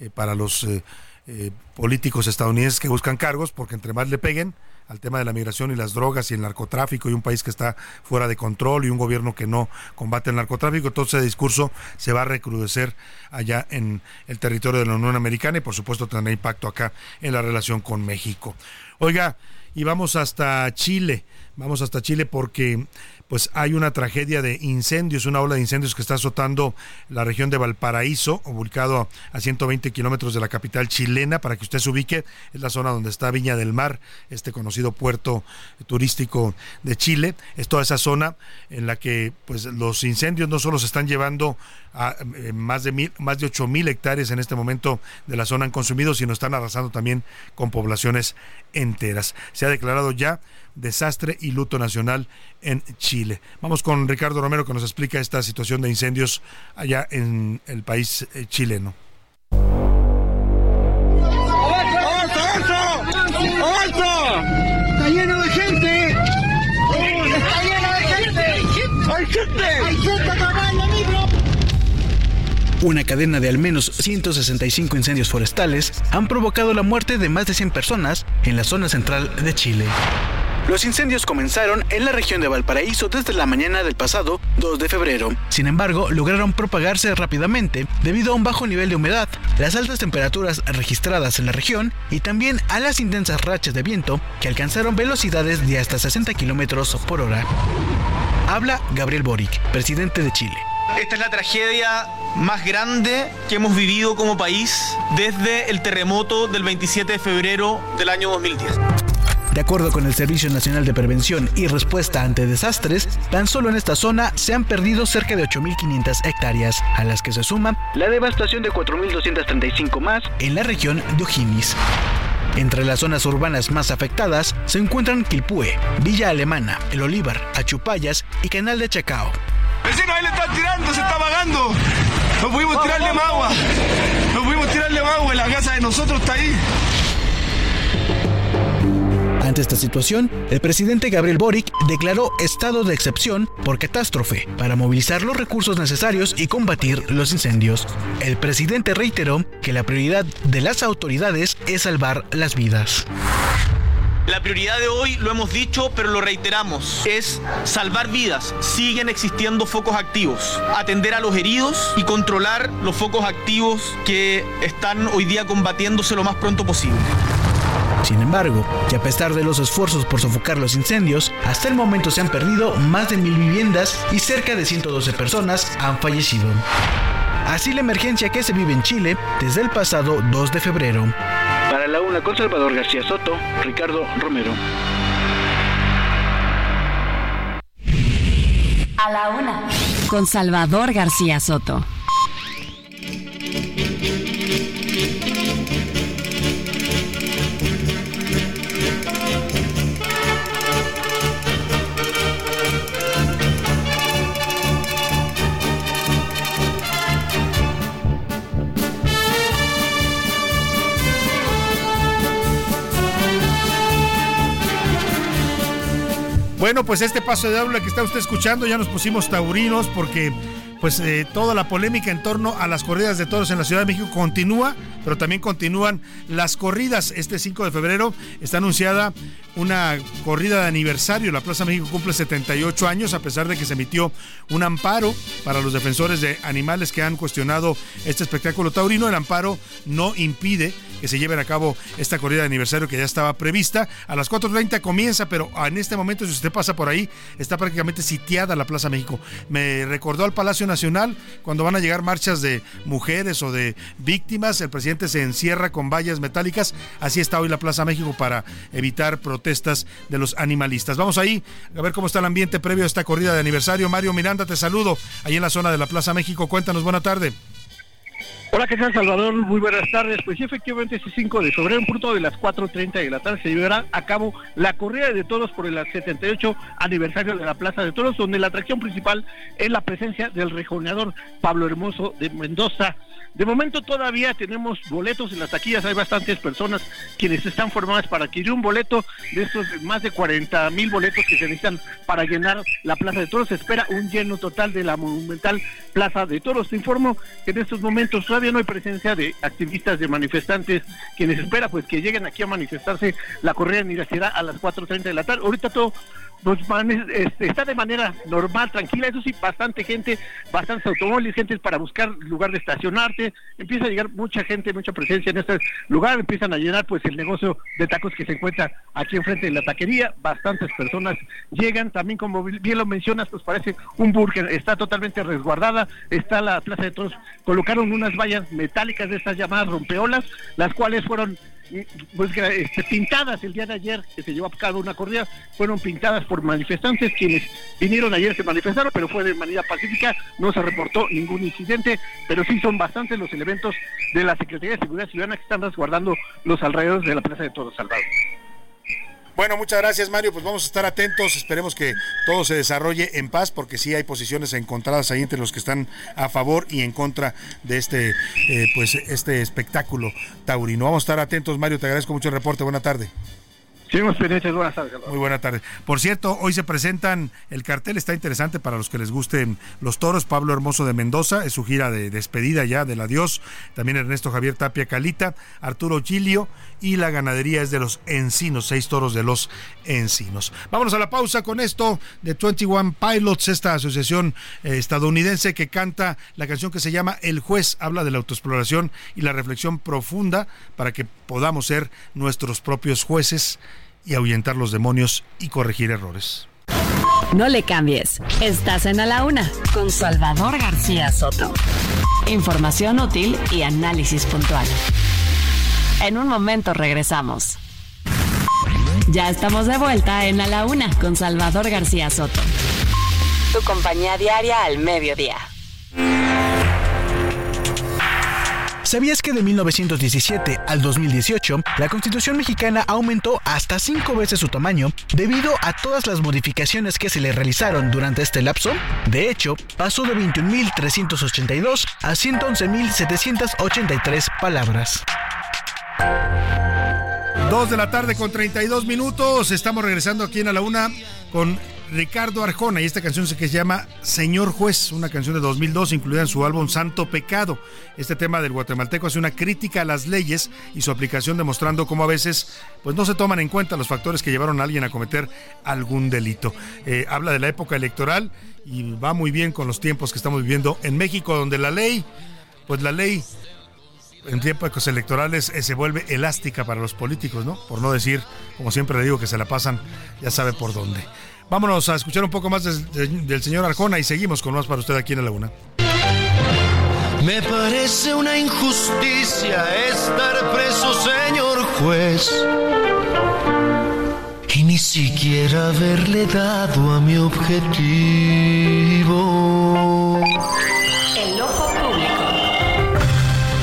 eh, para los eh, eh, políticos estadounidenses que buscan cargos, porque entre más le peguen, al tema de la migración y las drogas y el narcotráfico y un país que está fuera de control y un gobierno que no combate el narcotráfico, todo ese discurso se va a recrudecer allá en el territorio de la Unión Americana y por supuesto tendrá impacto acá en la relación con México. Oiga, y vamos hasta Chile, vamos hasta Chile porque pues hay una tragedia de incendios, una ola de incendios que está azotando la región de Valparaíso, ubicado a 120 kilómetros de la capital chilena, para que usted se ubique, es la zona donde está Viña del Mar, este conocido puerto turístico de Chile, es toda esa zona en la que pues los incendios no solo se están llevando a eh, más de mil, más de ocho mil hectáreas en este momento de la zona han consumido, sino están arrasando también con poblaciones enteras. Se ha declarado ya desastre y luto nacional en Chile. Vamos con Ricardo Romero que nos explica esta situación de incendios allá en el país eh, chileno. ¡Está lleno de gente! ¡Está lleno de gente! ¡Hay gente! ¡Hay gente una cadena de al menos 165 incendios forestales han provocado la muerte de más de 100 personas en la zona central de Chile. Los incendios comenzaron en la región de Valparaíso desde la mañana del pasado 2 de febrero. Sin embargo, lograron propagarse rápidamente debido a un bajo nivel de humedad, las altas temperaturas registradas en la región y también a las intensas rachas de viento que alcanzaron velocidades de hasta 60 kilómetros por hora. Habla Gabriel Boric, presidente de Chile. Esta es la tragedia más grande que hemos vivido como país desde el terremoto del 27 de febrero del año 2010. De acuerdo con el Servicio Nacional de Prevención y Respuesta ante Desastres, tan solo en esta zona se han perdido cerca de 8.500 hectáreas, a las que se suma la devastación de 4.235 más en la región de O'Higgins. Entre las zonas urbanas más afectadas se encuentran Quilpue, Villa Alemana, El Olívar, Achupayas y Canal de Chacao. Vecino, tirando, se está vagando. No pudimos tirarle agua. No tirarle la casa de nosotros está ahí. Ante esta situación, el presidente Gabriel Boric declaró estado de excepción por catástrofe para movilizar los recursos necesarios y combatir los incendios. El presidente reiteró que la prioridad de las autoridades es salvar las vidas. La prioridad de hoy, lo hemos dicho, pero lo reiteramos, es salvar vidas. Siguen existiendo focos activos. Atender a los heridos y controlar los focos activos que están hoy día combatiéndose lo más pronto posible. Sin embargo, y a pesar de los esfuerzos por sofocar los incendios, hasta el momento se han perdido más de mil viviendas y cerca de 112 personas han fallecido. Así la emergencia que se vive en Chile desde el pasado 2 de febrero. A la una con Salvador García Soto, Ricardo Romero. A la una. Con Salvador García Soto. Bueno, pues este paso de aula que está usted escuchando ya nos pusimos taurinos porque pues eh, toda la polémica en torno a las corridas de toros en la Ciudad de México continúa, pero también continúan las corridas. Este 5 de febrero está anunciada una corrida de aniversario. La Plaza México cumple 78 años, a pesar de que se emitió un amparo para los defensores de animales que han cuestionado este espectáculo taurino. El amparo no impide que se lleven a cabo esta corrida de aniversario que ya estaba prevista. A las 4.30 comienza, pero en este momento, si usted pasa por ahí, está prácticamente sitiada la Plaza México. Me recordó al Palacio Nacional cuando van a llegar marchas de mujeres o de víctimas. El presidente se encierra con vallas metálicas. Así está hoy la Plaza México para evitar protestas de los animalistas. Vamos ahí a ver cómo está el ambiente previo a esta corrida de aniversario. Mario Miranda, te saludo ahí en la zona de la Plaza México. Cuéntanos, buena tarde. Hola, ¿qué tal Salvador? Muy buenas tardes. Pues sí, efectivamente, este 5 de febrero, en punto de las 4.30 de la tarde, se llevará a cabo la corrida de toros por el 78 aniversario de la Plaza de Toros, donde la atracción principal es la presencia del rejoneador Pablo Hermoso de Mendoza. De momento todavía tenemos boletos en las taquillas, hay bastantes personas quienes están formadas para adquirir un boleto de estos más de 40 mil boletos que se necesitan para llenar la Plaza de Toros. Se espera un lleno total de la monumental Plaza de Toros. Te informo que en estos momentos todavía no hay presencia de activistas, de manifestantes, quienes espera pues que lleguen aquí a manifestarse. La corrida iniciará a las 4.30 de la tarde. Ahorita todo pues este, está de manera normal, tranquila, eso sí, bastante gente, bastantes automóviles, gente para buscar lugar de estacionarte, empieza a llegar mucha gente, mucha presencia en este lugar, empiezan a llenar pues el negocio de tacos que se encuentra aquí enfrente de la taquería, bastantes personas llegan, también como bien lo mencionas, pues parece un burger, está totalmente resguardada, está la Plaza de Toros, colocaron unas vallas metálicas de estas llamadas rompeolas, las cuales fueron pues, este, pintadas el día de ayer que se llevó a cabo una corrida, fueron pintadas por manifestantes quienes vinieron ayer se manifestaron, pero fue de manera pacífica, no se reportó ningún incidente, pero sí son bastantes los elementos de la Secretaría de Seguridad Ciudadana que están resguardando los alrededores de la Plaza de Todos Salvados. Bueno, muchas gracias Mario, pues vamos a estar atentos, esperemos que todo se desarrolle en paz porque sí hay posiciones encontradas ahí entre los que están a favor y en contra de este eh, pues este espectáculo taurino. Vamos a estar atentos Mario, te agradezco mucho el reporte, buena tarde. Seguimos pendientes, buenas tardes. Muy buena tarde. Por cierto, hoy se presentan, el cartel está interesante para los que les gusten los toros. Pablo Hermoso de Mendoza, es su gira de despedida ya del adiós. También Ernesto Javier Tapia Calita, Arturo Gilio y la ganadería es de los Encinos, seis toros de los Encinos. Vámonos a la pausa con esto de 21 Pilots, esta asociación eh, estadounidense que canta la canción que se llama El juez, habla de la autoexploración y la reflexión profunda para que podamos ser nuestros propios jueces y ahuyentar los demonios y corregir errores. No le cambies. Estás en A la Una con Salvador García Soto. Información útil y análisis puntual. En un momento regresamos. Ya estamos de vuelta en A la Una con Salvador García Soto. Tu compañía diaria al mediodía. ¿Sabías que de 1917 al 2018 la Constitución mexicana aumentó hasta cinco veces su tamaño debido a todas las modificaciones que se le realizaron durante este lapso? De hecho, pasó de 21.382 a 111.783 palabras. Dos de la tarde con 32 minutos. Estamos regresando aquí en A la Una con Ricardo Arjona y esta canción que se llama Señor Juez, una canción de 2002 incluida en su álbum Santo Pecado. Este tema del guatemalteco hace una crítica a las leyes y su aplicación demostrando cómo a veces pues no se toman en cuenta los factores que llevaron a alguien a cometer algún delito. Eh, habla de la época electoral y va muy bien con los tiempos que estamos viviendo en México donde la ley, pues la ley en tiempos electorales eh, se vuelve elástica para los políticos, ¿no? Por no decir, como siempre le digo, que se la pasan, ya sabe por dónde. Vámonos a escuchar un poco más del señor Arjona y seguimos con más para usted aquí en la Laguna. Me parece una injusticia estar preso, señor juez. y ni siquiera haberle dado a mi objetivo.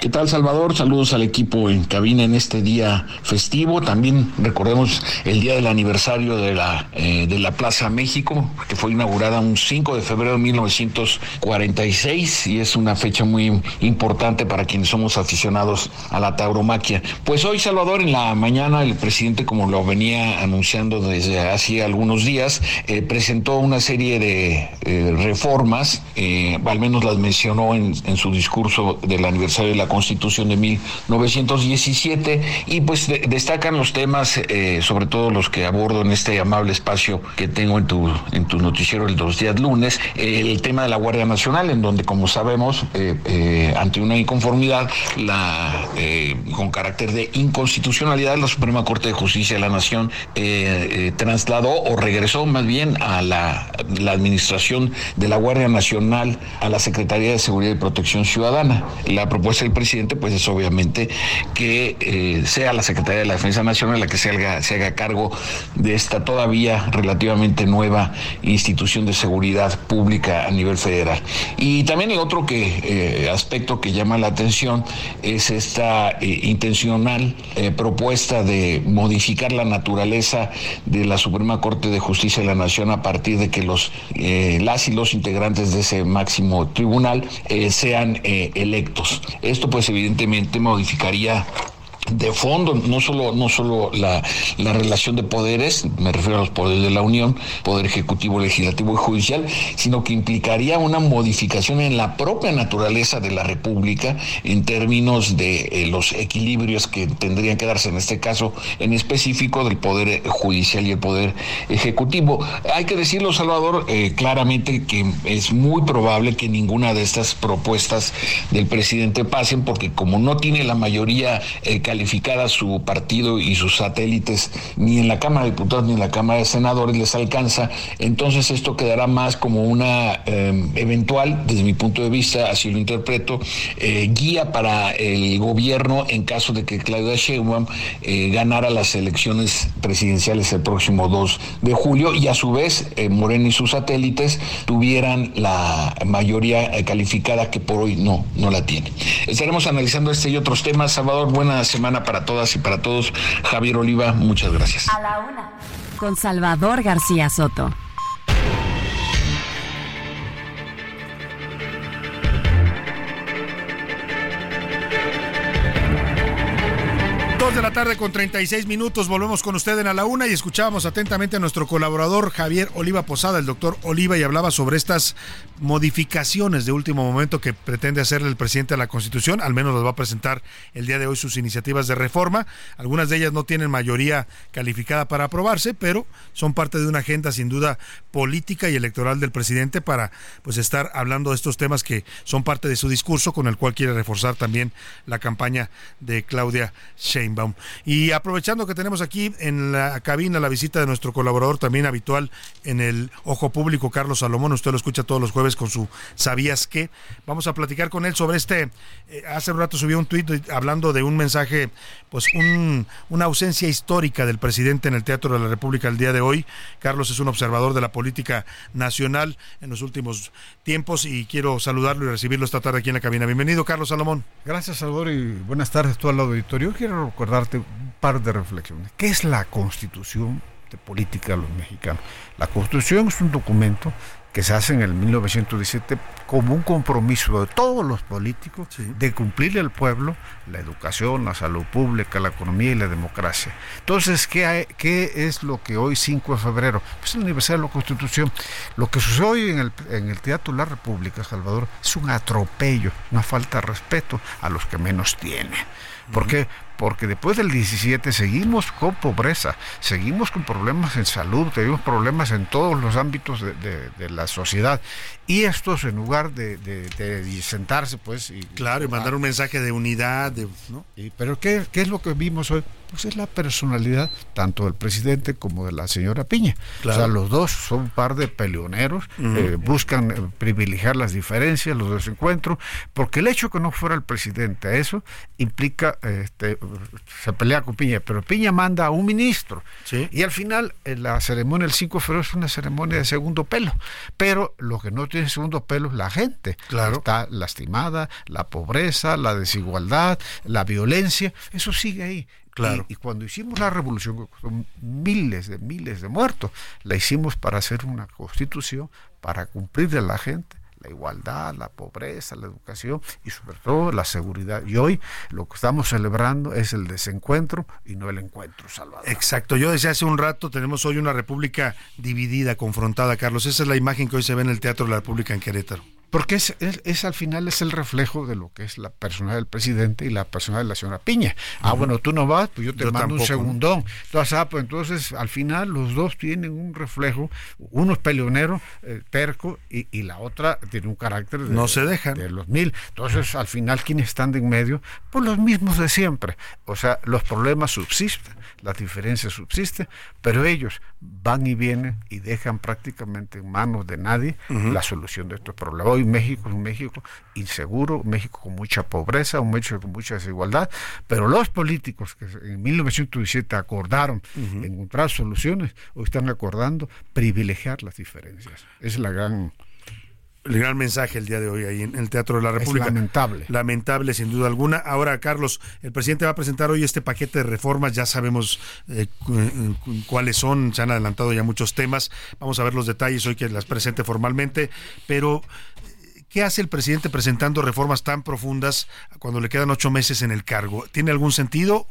¿Qué tal, Salvador? Saludos al equipo en cabina en este día festivo. También recordemos el día del aniversario de la, eh, de la Plaza México, que fue inaugurada un 5 de febrero de 1946 y es una fecha muy importante para quienes somos aficionados a la tauromaquia. Pues hoy, Salvador, en la mañana el presidente, como lo venía anunciando desde hace algunos días, eh, presentó una serie de eh, reformas, al menos las mencionó en, en su discurso del aniversario de la Constitución de 1917 y pues destacan los temas, eh, sobre todo los que abordo en este amable espacio que tengo en tu, en tu noticiero el dos días lunes, el tema de la Guardia Nacional, en donde como sabemos, eh, eh, ante una inconformidad la, con carácter de inconstitucionalidad, la Suprema Corte de Justicia de la Nación trasladó o regresó más bien a la, la administración de la Guardia Nacional a la Secretaría de Seguridad y Protección Ciudadana. La propuesta del presidente, pues es obviamente que eh, sea la Secretaría de la Defensa Nacional la que se haga, se haga cargo de esta todavía relativamente nueva institución de seguridad pública a nivel federal. Y también el otro que, eh, aspecto que llama la atención es esta eh, intencional propuesta de modificar la naturaleza de la Suprema Corte de Justicia de la Nación a partir de que los las y los integrantes de ese máximo tribunal sean electos. Esto pues evidentemente modificaría de fondo, no solo, no solo la, la, relación de poderes, me refiero a los poderes de la Unión, poder ejecutivo, legislativo y judicial, sino que implicaría una modificación en la propia naturaleza de la República en términos de eh, los equilibrios que tendrían que darse en este caso en específico del poder judicial y el poder ejecutivo. Hay que decirlo, Salvador, eh, claramente que es muy probable que ninguna de estas propuestas del presidente pasen porque como no tiene la mayoría eh, calificada su partido y sus satélites ni en la Cámara de Diputados ni en la Cámara de Senadores les alcanza, entonces esto quedará más como una em, eventual, desde mi punto de vista, así lo interpreto, eh, guía para el gobierno en caso de que Claudia Sheinbaum eh, ganara las elecciones presidenciales el próximo 2 de julio y a su vez eh, Moreno y sus satélites tuvieran la mayoría calificada que por hoy no, no la tiene. Estaremos analizando este y otros temas. Salvador, buenas semana para todas y para todos. Javier Oliva, muchas gracias. A la una. Con Salvador García Soto. Tarde con 36 minutos. Volvemos con usted en a la una y escuchábamos atentamente a nuestro colaborador Javier Oliva Posada, el doctor Oliva, y hablaba sobre estas modificaciones de último momento que pretende hacerle el presidente a la Constitución. Al menos las va a presentar el día de hoy sus iniciativas de reforma. Algunas de ellas no tienen mayoría calificada para aprobarse, pero son parte de una agenda sin duda política y electoral del presidente para pues estar hablando de estos temas que son parte de su discurso con el cual quiere reforzar también la campaña de Claudia Sheinbaum. Y aprovechando que tenemos aquí en la cabina la visita de nuestro colaborador también habitual en el Ojo Público, Carlos Salomón, usted lo escucha todos los jueves con su ¿Sabías qué? Vamos a platicar con él sobre este, eh, hace un rato subió un tuit hablando de un mensaje, pues una ausencia histórica del presidente en el Teatro de la República el día de hoy. Carlos es un observador de la política nacional en los últimos tiempos y quiero saludarlo y recibirlo esta tarde aquí en la cabina. Bienvenido, Carlos Salomón. Gracias, Salvador, y buenas tardes a todo el auditorio. Quiero recordar un par de reflexiones. ¿Qué es la constitución de política de los mexicanos? La constitución es un documento que se hace en el 1917 como un compromiso de todos los políticos de cumplirle al pueblo la educación, la salud pública, la economía y la democracia. Entonces, ¿qué, qué es lo que hoy 5 de febrero? Pues el aniversario de la Constitución. Lo que sucede hoy en el, en el Teatro de la República, Salvador, es un atropello, una falta de respeto a los que menos tienen. ¿Por qué? Porque después del 17 seguimos con pobreza, seguimos con problemas en salud, tenemos problemas en todos los ámbitos de, la sociedad. Y estos, en lugar de, sentarse, pues... claro, y mandar un mensaje de unidad, ¿no? pero ¿qué, ¿qué es lo que vimos hoy? Pues es la personalidad tanto del presidente como de la señora Piña. O sea, los dos son un par de peleoneros, eh, buscan eh, privilegiar las diferencias, los desencuentros, porque el hecho que no fuera el presidente a eso implica, este, se pelea con Piña, pero Piña manda a un ministro. Y al final, la ceremonia del 5 de febrero es una ceremonia de segundo pelo. Pero lo que no tiene segundo pelo es la gente. Claro. Está lastimada, la pobreza, la desigualdad, la violencia, eso sigue ahí. Claro. Y, cuando hicimos la revolución, con miles de miles de muertos, la hicimos para hacer una constitución, para cumplirle a la gente la igualdad, la pobreza, la educación y sobre todo la seguridad. Y hoy lo que estamos celebrando es el desencuentro y no el encuentro, Salvador. Exacto, yo decía hace un rato, tenemos hoy una república dividida, confrontada, Carlos. Esa es la imagen que hoy se ve en el Teatro de la República en Querétaro. Porque es, es, al final es el reflejo de lo que es la persona del presidente y la persona de la señora Piña. Ah, bueno, tú no vas, pues yo te mando un segundón. Entonces, ah, pues entonces al final los dos tienen un reflejo, uno es peleonero, eh, terco, y, y, la otra tiene un carácter de, no se dejan. de los mil. Entonces, al final, ¿quiénes están de en medio? Pues los mismos de siempre. O sea, los problemas subsisten, las diferencias subsisten, pero ellos van y vienen y dejan prácticamente en manos de nadie la solución de estos problemas. Hoy México es un México inseguro, México con mucha pobreza, un México con mucha desigualdad, pero los políticos que en 1917 acordaron encontrar soluciones, hoy están acordando privilegiar las diferencias. Es la gran el gran mensaje el día de hoy ahí en el Teatro de la República. Es lamentable. Lamentable, sin duda alguna. Ahora, Carlos, el presidente va a presentar hoy este paquete de reformas. Ya sabemos eh, cuáles son. Se han adelantado ya muchos temas. Vamos a ver los detalles hoy que las presente formalmente. Pero, ¿qué hace el presidente presentando reformas tan profundas cuando le quedan ocho meses en el cargo? ¿Tiene algún sentido?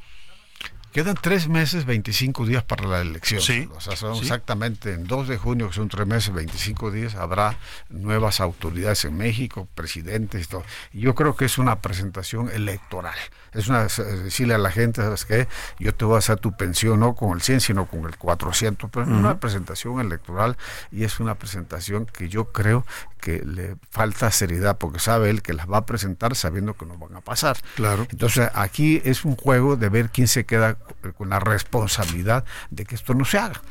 Quedan tres meses, 25 días para la elección. Sí, o sea, son exactamente en 2 de junio, que son tres meses, 25 días, habrá nuevas autoridades en México, presidentes y todo. Yo creo que es una presentación electoral. Es una decirle a la gente, ¿sabes qué? Yo te voy a hacer tu pensión no con el 100, sino con el 400. Pero es una presentación electoral y es una presentación que yo creo que le falta seriedad, porque sabe él que las va a presentar sabiendo que no van a pasar. Claro. Entonces aquí es un juego de ver quién se queda con la responsabilidad de que esto no se haga.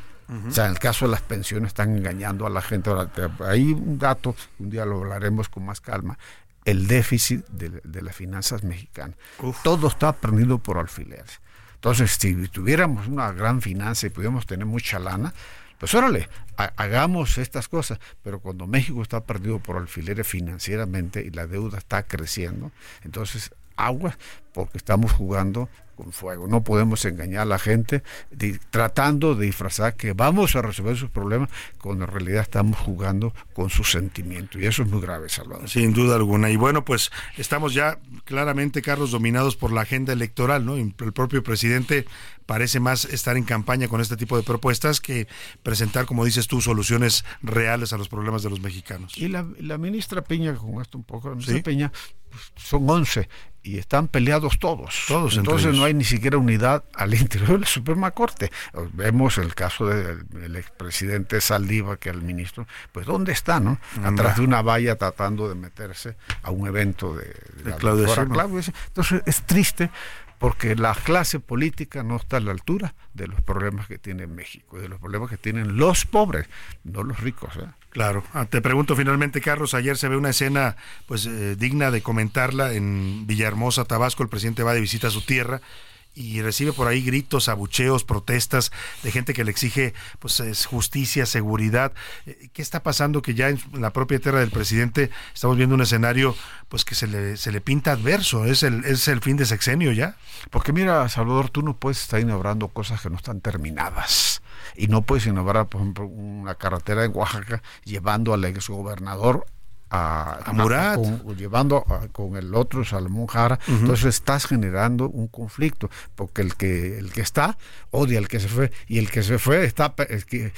O sea, en el caso de las pensiones están engañando a la gente. Ahora, hay un dato, un día lo hablaremos con más calma, el déficit de, las finanzas mexicanas. Todo está prendido por alfileres. Entonces, si tuviéramos una gran finanza y pudiéramos tener mucha lana, pues órale, hagamos estas cosas. Pero cuando México está perdido por alfileres financieramente y la deuda está creciendo, entonces agua, porque estamos jugando con fuego. No podemos engañar a la gente tratando de disfrazar que vamos a resolver sus problemas cuando en realidad estamos jugando con sus sentimientos. Y eso es muy grave, Salvador. Sin duda alguna. Y bueno, pues estamos ya claramente, Carlos, dominados por la agenda electoral, ¿no? El propio presidente parece más estar en campaña con este tipo de propuestas que presentar, como dices tú, soluciones reales a los problemas de los mexicanos. Y la, ministra Peña, con esto un poco, la ministra Peña, pues, son 11 y están peleados todos. Todos Entonces no hay ni siquiera unidad al *laughs* interior de la Suprema Corte. Vemos el caso del expresidente Saldívar, que el ministro, pues ¿dónde está, no? Atrás de una valla tratando de meterse a un evento de, de, Claudio Entonces es triste porque la clase política no está a la altura de los problemas que tiene México, de los problemas que tienen los pobres, no los ricos. ¿eh? Claro. Ah, te pregunto finalmente, Carlos, ayer se ve una escena pues eh, digna de comentarla en Villahermosa, Tabasco. El presidente va de visita a su tierra y recibe por ahí gritos, abucheos, protestas de gente que le exige pues justicia, seguridad. Eh, ¿Qué está pasando que ya en la propia tierra del presidente estamos viendo un escenario pues que se le, se le pinta adverso? ¿Es el, ¿Es el fin de sexenio ya? Porque mira, Salvador, tú no puedes estar inaugurando cosas que no están terminadas. Y no puedes inaugurar, por ejemplo, una carretera en Oaxaca llevando al exgobernador a, Murat. llevando con el otro Salomón Jara. Entonces estás generando un conflicto, porque el que, el que está odia al que se fue y el que se fue está, que,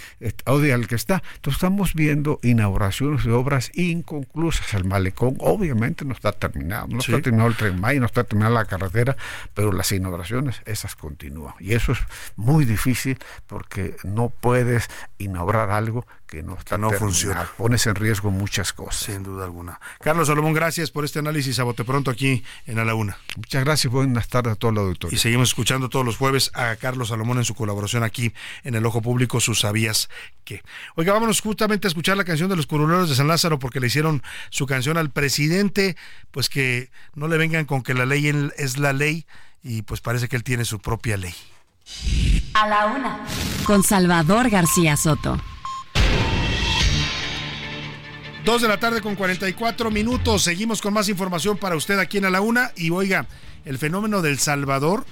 odia al que está. Entonces estamos viendo inauguraciones de obras inconclusas. El malecón obviamente no está terminado, no está terminado el tren May, no está terminada la carretera, pero las inauguraciones esas continúan. Y eso es muy difícil porque no puedes inaugurar algo que no está no funciona. Pones en riesgo muchas cosas. Sin duda alguna. Carlos Salomón, gracias por este análisis a bote pronto aquí en A la Una. Muchas gracias, buenas tardes a todo el auditorio. Y seguimos escuchando todos los jueves a Carlos Salomón en su colaboración aquí en El Ojo Público, sus sabías que. Oiga, vámonos justamente a escuchar la canción de los curuleros de San Lázaro porque le hicieron su canción al presidente, pues que no le vengan con que la ley es la ley y pues parece que él tiene su propia ley. A la una. Con Salvador García Soto. Dos de la tarde con 44 minutos. Seguimos con más información para usted aquí en A la Una. Y oiga, el fenómeno del Salvador,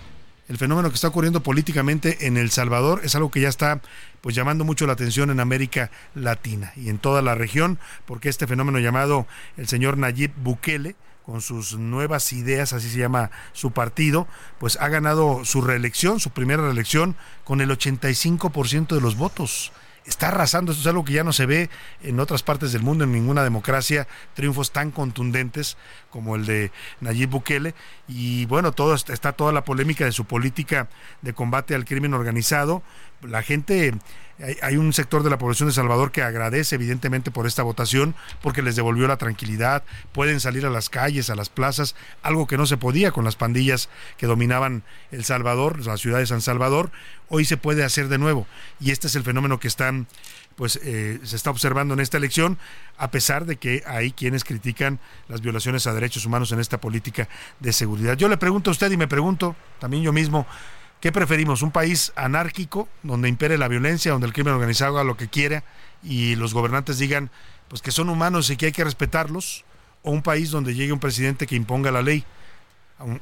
el fenómeno que está ocurriendo políticamente en El Salvador, es algo que ya está pues llamando mucho la atención en América Latina y en toda la región, porque este fenómeno llamado el señor Nayib Bukele, con sus nuevas ideas, así se llama su partido, pues ha ganado su reelección, su primera reelección, con el 85% de los votos está arrasando. Esto es algo que ya no se ve en otras partes del mundo, en ninguna democracia, triunfos tan contundentes como el de Nayib Bukele. Y bueno, todo está toda la polémica de su política de combate al crimen organizado. La gente hay un sector de la población de Salvador que agradece evidentemente por esta votación porque les devolvió la tranquilidad, pueden salir a las calles, a las plazas, algo que no se podía con las pandillas que dominaban El Salvador, la ciudad de San Salvador, hoy se puede hacer de nuevo. Y este es el fenómeno que están pues eh, se está observando en esta elección, a pesar de que hay quienes critican las violaciones a derechos humanos en esta política de seguridad. Yo le pregunto a usted y me pregunto también yo mismo, ¿Qué preferimos? ¿Un país anárquico donde impere la violencia, donde el crimen organizado haga lo que quiera y los gobernantes digan pues que son humanos y que hay que respetarlos? ¿O un país donde llegue un presidente que imponga la ley?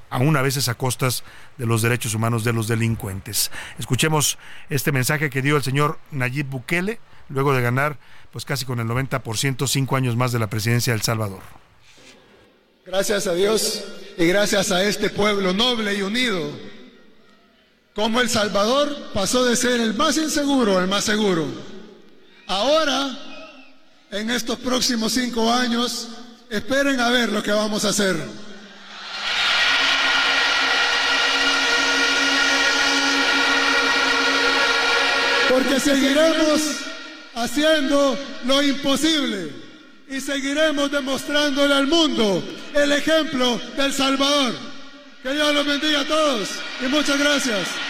aún a veces a costas de los derechos humanos de los delincuentes. Escuchemos este mensaje que dio el señor Nayib Bukele luego de ganar pues casi con el 90% cinco años más de la presidencia de El Salvador. Gracias a Dios y gracias a este pueblo noble y unido como El Salvador pasó de ser el más inseguro al más seguro. Ahora, en estos próximos cinco años, esperen a ver lo que vamos a hacer. Porque seguiremos haciendo lo imposible y seguiremos demostrándole al mundo el ejemplo del Salvador. Que Dios los bendiga a todos y muchas gracias.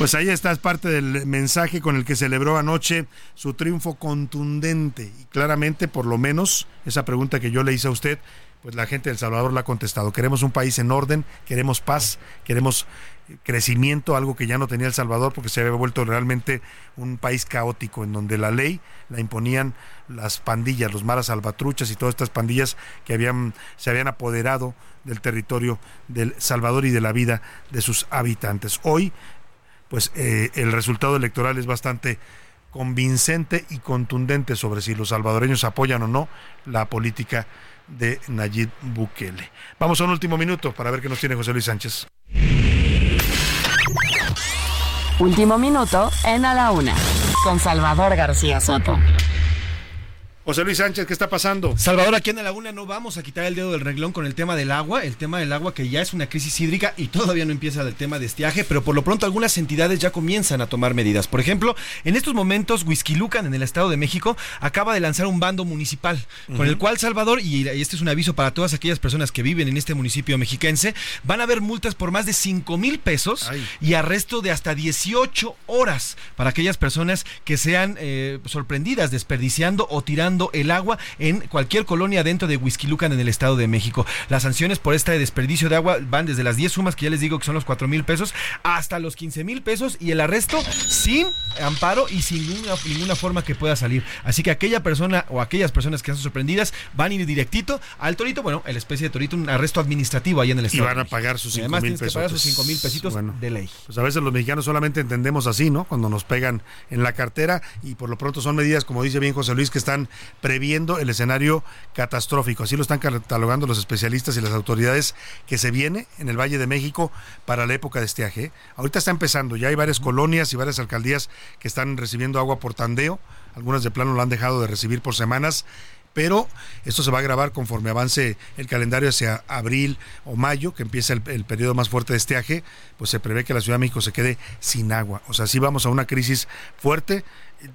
Pues ahí está, es parte del mensaje con el que celebró anoche su triunfo contundente. Y claramente, por lo menos, esa pregunta que yo le hice a usted, pues la gente de El Salvador la ha contestado. Queremos un país en orden, queremos paz, queremos crecimiento, algo que ya no tenía El Salvador porque se había vuelto realmente un país caótico en donde la ley la imponían las pandillas, los maras salvatruchas y todas estas pandillas que habían se habían apoderado del territorio del Salvador y de la vida de sus habitantes. Hoy pues eh, el resultado electoral es bastante convincente y contundente sobre si los salvadoreños apoyan o no la política de Nayib Bukele. Vamos a un último minuto para ver qué nos tiene José Luis Sánchez. Último minuto en A la Una, con Salvador García Soto. José Luis Sánchez, ¿qué está pasando? Salvador, aquí en la Laguna no vamos a quitar el dedo del reglón con el tema del agua, el tema del agua que ya es una crisis hídrica y todavía no empieza el tema de estiaje, pero por lo pronto algunas entidades ya comienzan a tomar medidas. Por ejemplo, en estos momentos, Whisky Lucan, en el Estado de México, acaba de lanzar un bando municipal, con el cual Salvador, y este es un aviso para todas aquellas personas que viven en este municipio mexiquense, van a haber multas por más de 5 mil pesos y arresto de hasta 18 horas para aquellas personas que sean eh, sorprendidas desperdiciando o tirando el agua en cualquier colonia dentro de Lucan en el Estado de México. Las sanciones por este desperdicio de agua van desde las 10 sumas que ya les digo que son los 4 mil pesos hasta los 15 mil pesos y el arresto sin amparo y sin ninguna, ninguna forma que pueda salir. Así que aquella persona o aquellas personas que están sorprendidas van a ir directito al torito, bueno, la especie de torito, un arresto administrativo ahí en el Estado. Y van a pagar sus 5 mil pesos. Que pagar sus 5 mil pesitos de ley. Pues a veces los mexicanos solamente entendemos así, ¿no? Cuando nos pegan en la cartera y por lo pronto son medidas, como dice bien José Luis, que están previendo el escenario catastrófico. Así lo están catalogando los especialistas y las autoridades que se viene en el Valle de México para la época de estiaje. Ahorita está empezando, ya hay varias colonias y varias alcaldías que están recibiendo agua por tandeo. Algunas de plano lo han dejado de recibir por semanas pero esto se va a grabar conforme avance el calendario hacia abril o mayo, que empieza el, periodo más fuerte de estiaje, pues se prevé que la Ciudad de México se quede sin agua. O sea, sí vamos a una crisis fuerte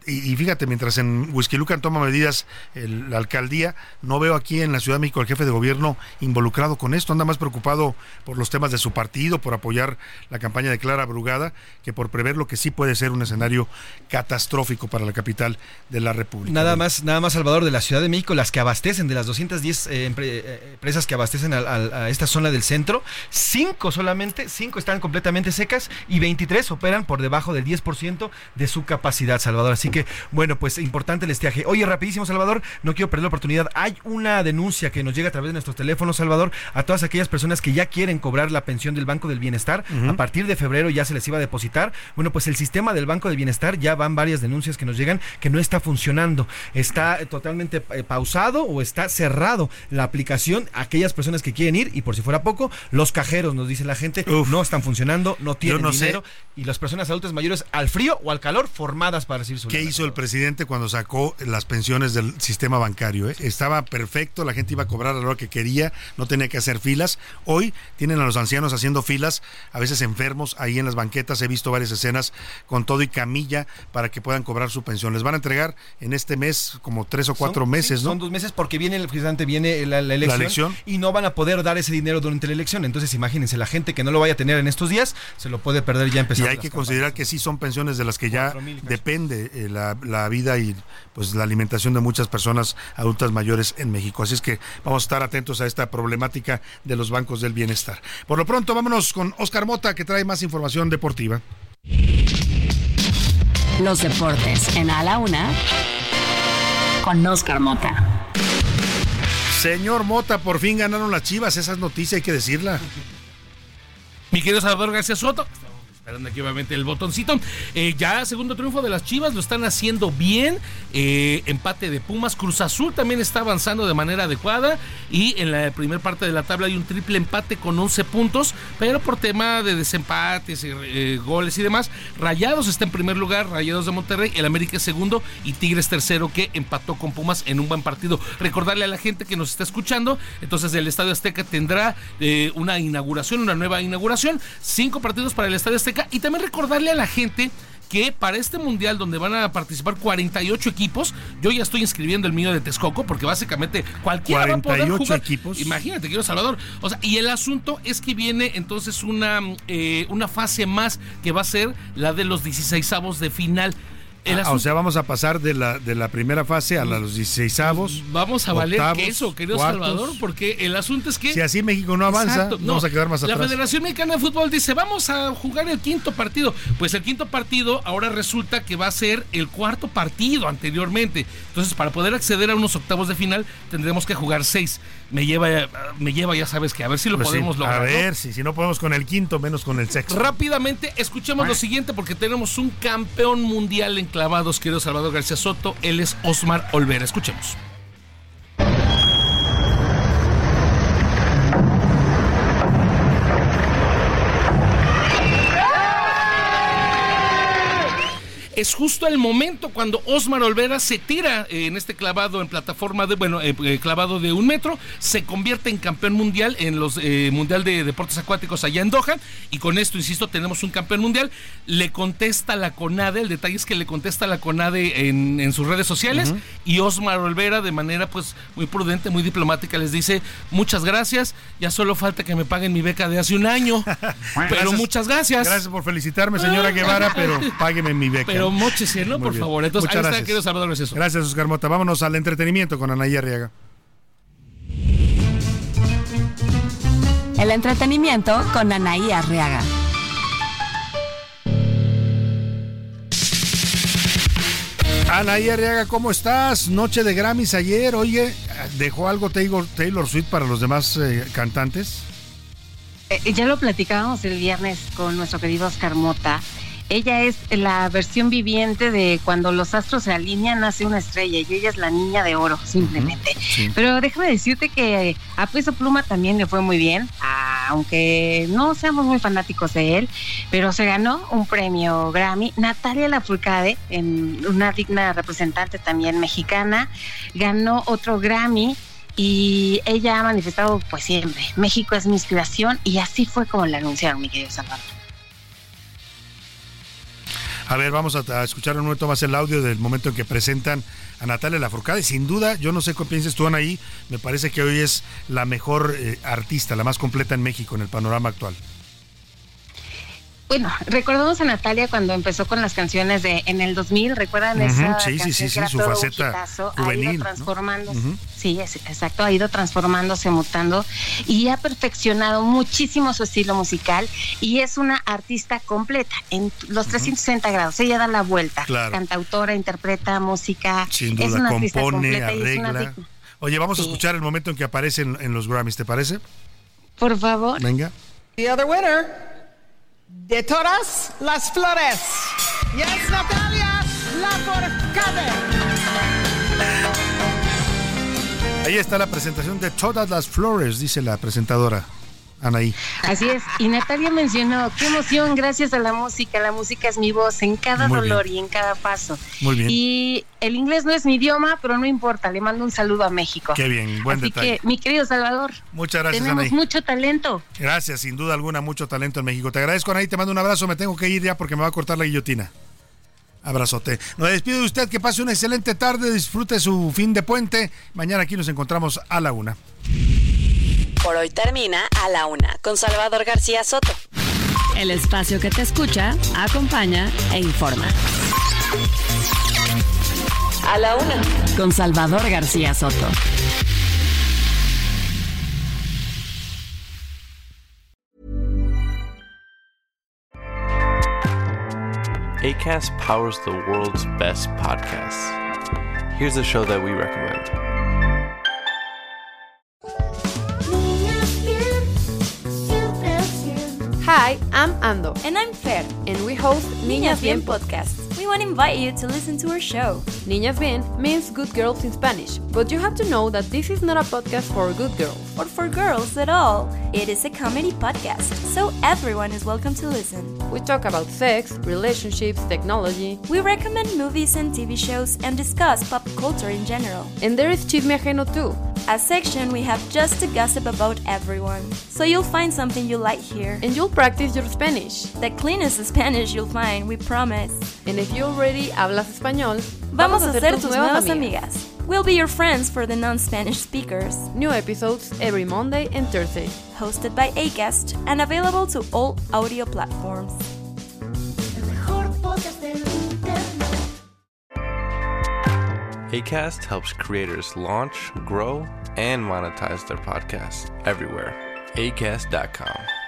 y, fíjate, mientras en Lucan toma medidas la alcaldía, no veo aquí en la Ciudad de México el jefe de gobierno involucrado con esto, anda más preocupado por los temas de su partido, por apoyar la campaña de Clara Brugada, que por prever lo que sí puede ser un escenario catastrófico para la capital de la República. Nada más, nada más Salvador de la Ciudad de México, las que abastecen, de las 210 eh, eh, empresas que abastecen a, esta zona del centro, cinco solamente, cinco están completamente secas y 23 operan por debajo del 10% de su capacidad, Salvador. Así que, bueno, pues importante el estiaje. Oye, rapidísimo, Salvador, no quiero perder la oportunidad. Hay una denuncia que nos llega a través de nuestros teléfonos, Salvador, a todas aquellas personas que ya quieren cobrar la pensión del Banco del Bienestar. A partir de febrero ya se les iba a depositar. Bueno, pues el sistema del Banco del Bienestar ya van varias denuncias que nos llegan que no está funcionando. Está eh, totalmente eh, pausado o está cerrado la aplicación. Aquellas personas que quieren ir y por si fuera poco, los cajeros, nos dice la gente, no están funcionando, no tienen dinero. Y las personas adultas mayores al frío o al calor formadas para recibir su ¿Qué hizo el presidente cuando sacó las pensiones del sistema bancario? Eh? Estaba perfecto, la gente iba a cobrar a hora que quería, no tenía que hacer filas. Hoy tienen a los ancianos haciendo filas, a veces enfermos, ahí en las banquetas. He visto varias escenas con todo y camilla para que puedan cobrar su pensión. Les van a entregar en este mes como tres o cuatro meses, ¿no? Son dos meses porque viene el presidente, viene la, elección, y no van a poder dar ese dinero durante la elección. Entonces, imagínense, la gente que no lo vaya a tener en estos días se lo puede perder ya empezando. Y hay que considerar que sí son pensiones de las que ya depende eh, la, la, vida y pues la alimentación de muchas personas adultas mayores en México. Así es que vamos a estar atentos a esta problemática de los bancos del bienestar. Por lo pronto, vámonos con Oscar Mota, que trae más información deportiva. Los deportes en A la Una con Oscar Mota. Señor Mota, por fin ganaron las chivas. Esa es noticia, hay que decirla. Mi querido Salvador García Soto, esperando aquí obviamente el botoncito. Eh, ya segundo triunfo de las Chivas, lo están haciendo bien. Eh, empate de Pumas. Cruz Azul también está avanzando de manera adecuada. Y en la primera parte de la tabla hay un triple empate con 11 puntos. Pero por tema de desempates, eh, goles y demás, Rayados está en primer lugar, Rayados de Monterrey, el América es segundo y Tigres tercero que empató con Pumas en un buen partido. Recordarle a la gente que nos está escuchando, entonces el Estadio Azteca tendrá una inauguración, una nueva inauguración. Cinco partidos para el Estadio Azteca y también recordarle a la gente que para este mundial donde van a participar 48 equipos, yo ya estoy inscribiendo el mío de Texcoco porque básicamente cualquiera va a poder jugar. equipos. Imagínate, quiero Salvador. O sea, y el asunto es que viene entonces una, eh, una fase más que va a ser la de los 16 avos de final. Ah, o sea, vamos a pasar de la, de la primera fase a los 16 avos. Vamos a valer queso, querido Salvador, porque el asunto es que. Si así México no avanza, vamos a quedar más atrás. La Federación Mexicana de Fútbol dice: Vamos a jugar el quinto partido. Pues el quinto partido ahora resulta que va a ser el cuarto partido anteriormente. Entonces, para poder acceder a unos octavos de final, tendremos que jugar seis me lleva, me lleva, ya sabes que a ver si lo pues podemos lograr. A ver, si, si no podemos con el quinto, menos con el sexto. Rápidamente, escuchemos lo siguiente porque tenemos un campeón mundial en clavados, querido Salvador García Soto. Él es Osmar Olvera. Escuchemos. Es justo el momento cuando Osmar Olvera se tira en este clavado en plataforma de, bueno, eh, eh, clavado de un metro, se convierte en campeón mundial en los eh, Mundial de Deportes Acuáticos allá en Doha, y con esto, insisto, tenemos un campeón mundial. Le contesta la CONADE, el detalle es que le contesta la CONADE en, sus redes sociales, y Osmar Olvera, de manera pues muy prudente, muy diplomática, les dice, muchas gracias, ya solo falta que me paguen mi beca de hace un año, *laughs* pero muchas gracias. Gracias por felicitarme, señora Guevara, pero págueme mi beca. Pero mochese, ¿no? Por favor. Entonces, Muchas ahí gracias. está, eso. Gracias, Oscar Mota. Vámonos al entretenimiento con Anaí Arriaga. El entretenimiento con Anaí Arriaga. Anaí Arriaga, ¿cómo estás? Noche de Grammys ayer. Oye, ¿dejó algo Taylor, Taylor Swift para los demás eh, cantantes? Eh, ya lo platicábamos el viernes con nuestro querido Oscar Mota ella es la versión viviente de cuando los astros se alinean, nace una estrella y ella es la niña de oro, simplemente. Pero déjame decirte que a Peso Pluma también le fue muy bien, aunque no seamos muy fanáticos de él, pero se ganó un premio Grammy. Natalia Lafourcade, en una digna representante también mexicana, ganó otro Grammy y ella ha manifestado pues siempre, México es mi inspiración y así fue como la anunciaron, mi querido Salvador. A ver, vamos a, escuchar un momento más el audio del momento en que presentan a Natalia Lafourcade. Sin duda, yo no sé qué piensas tú, Anaí, me parece que hoy es la mejor eh, artista, la más completa en México en el panorama actual. Bueno, recordamos a Natalia cuando empezó con las canciones de en el 2000, ¿recuerdan uh -huh, esa sí, sí, sí, sí, su faceta juvenil, ha ido transformándose. ¿no? Uh -huh. Sí, es, exacto, ha ido transformándose, mutando y ha perfeccionado muchísimo su estilo musical y es una artista completa en los 360 uh -huh. grados. Ella da la vuelta, claro. cantautora, interpreta música, Sin duda, es una artista compone, completa y es arregla. una Oye, vamos a escuchar el momento en que aparece en, en los Grammys, ¿te parece? Por favor. Venga. The other winner de todas las flores. Yes, Natalia Lafourcade. Ahí está la presentación de todas las flores, dice la presentadora. Anaí. Así es, y Natalia mencionó, qué emoción, gracias a la música, la música es mi voz en cada Muy dolor bien. y en cada paso. Muy bien. Y el inglés no es mi idioma, pero no importa, le mando un saludo a México. Qué bien, buen Así detalle. que, mi querido Salvador, Muchas gracias, tenemos Anaí. mucho talento. Gracias, sin duda alguna, mucho talento en México. Te agradezco, Anaí, te mando un abrazo. Me tengo que ir ya porque me va a cortar la guillotina. Abrazote. Nos despido de usted, que pase una excelente tarde, disfrute su fin de puente. Mañana aquí nos encontramos a la una. Por hoy termina a la una con Salvador García Soto. El espacio que te escucha, acompaña e informa. A la una con Salvador García Soto. ACAST powers the world's best podcasts. Here's a show that we recommend. Hi, I'm Ando. And I'm Fer. And we host Niñas Bien podcast. We want to invite you to listen to our show. Niñas Bien means good girls in Spanish, but you have to know that this is not a podcast for good girls. Or for girls at all. It is a comedy podcast, so everyone is welcome to listen. We talk about sex, relationships, technology. We recommend movies and TV shows and discuss pop culture in general. And there is Chisme Ajeno too. A section we have just to gossip about everyone. So you'll find something you like here. And you'll practice your Spanish. The cleanest Spanish you'll find, we promise. And if you already hablas español, vamos, a ser tus nuevas amigas. We'll be your friends for the non-Spanish speakers. New episodes every Monday and Thursday. Hosted by Acast and available to all audio platforms. ACAST helps creators launch, grow, and monetize their podcasts everywhere. ACAST.com.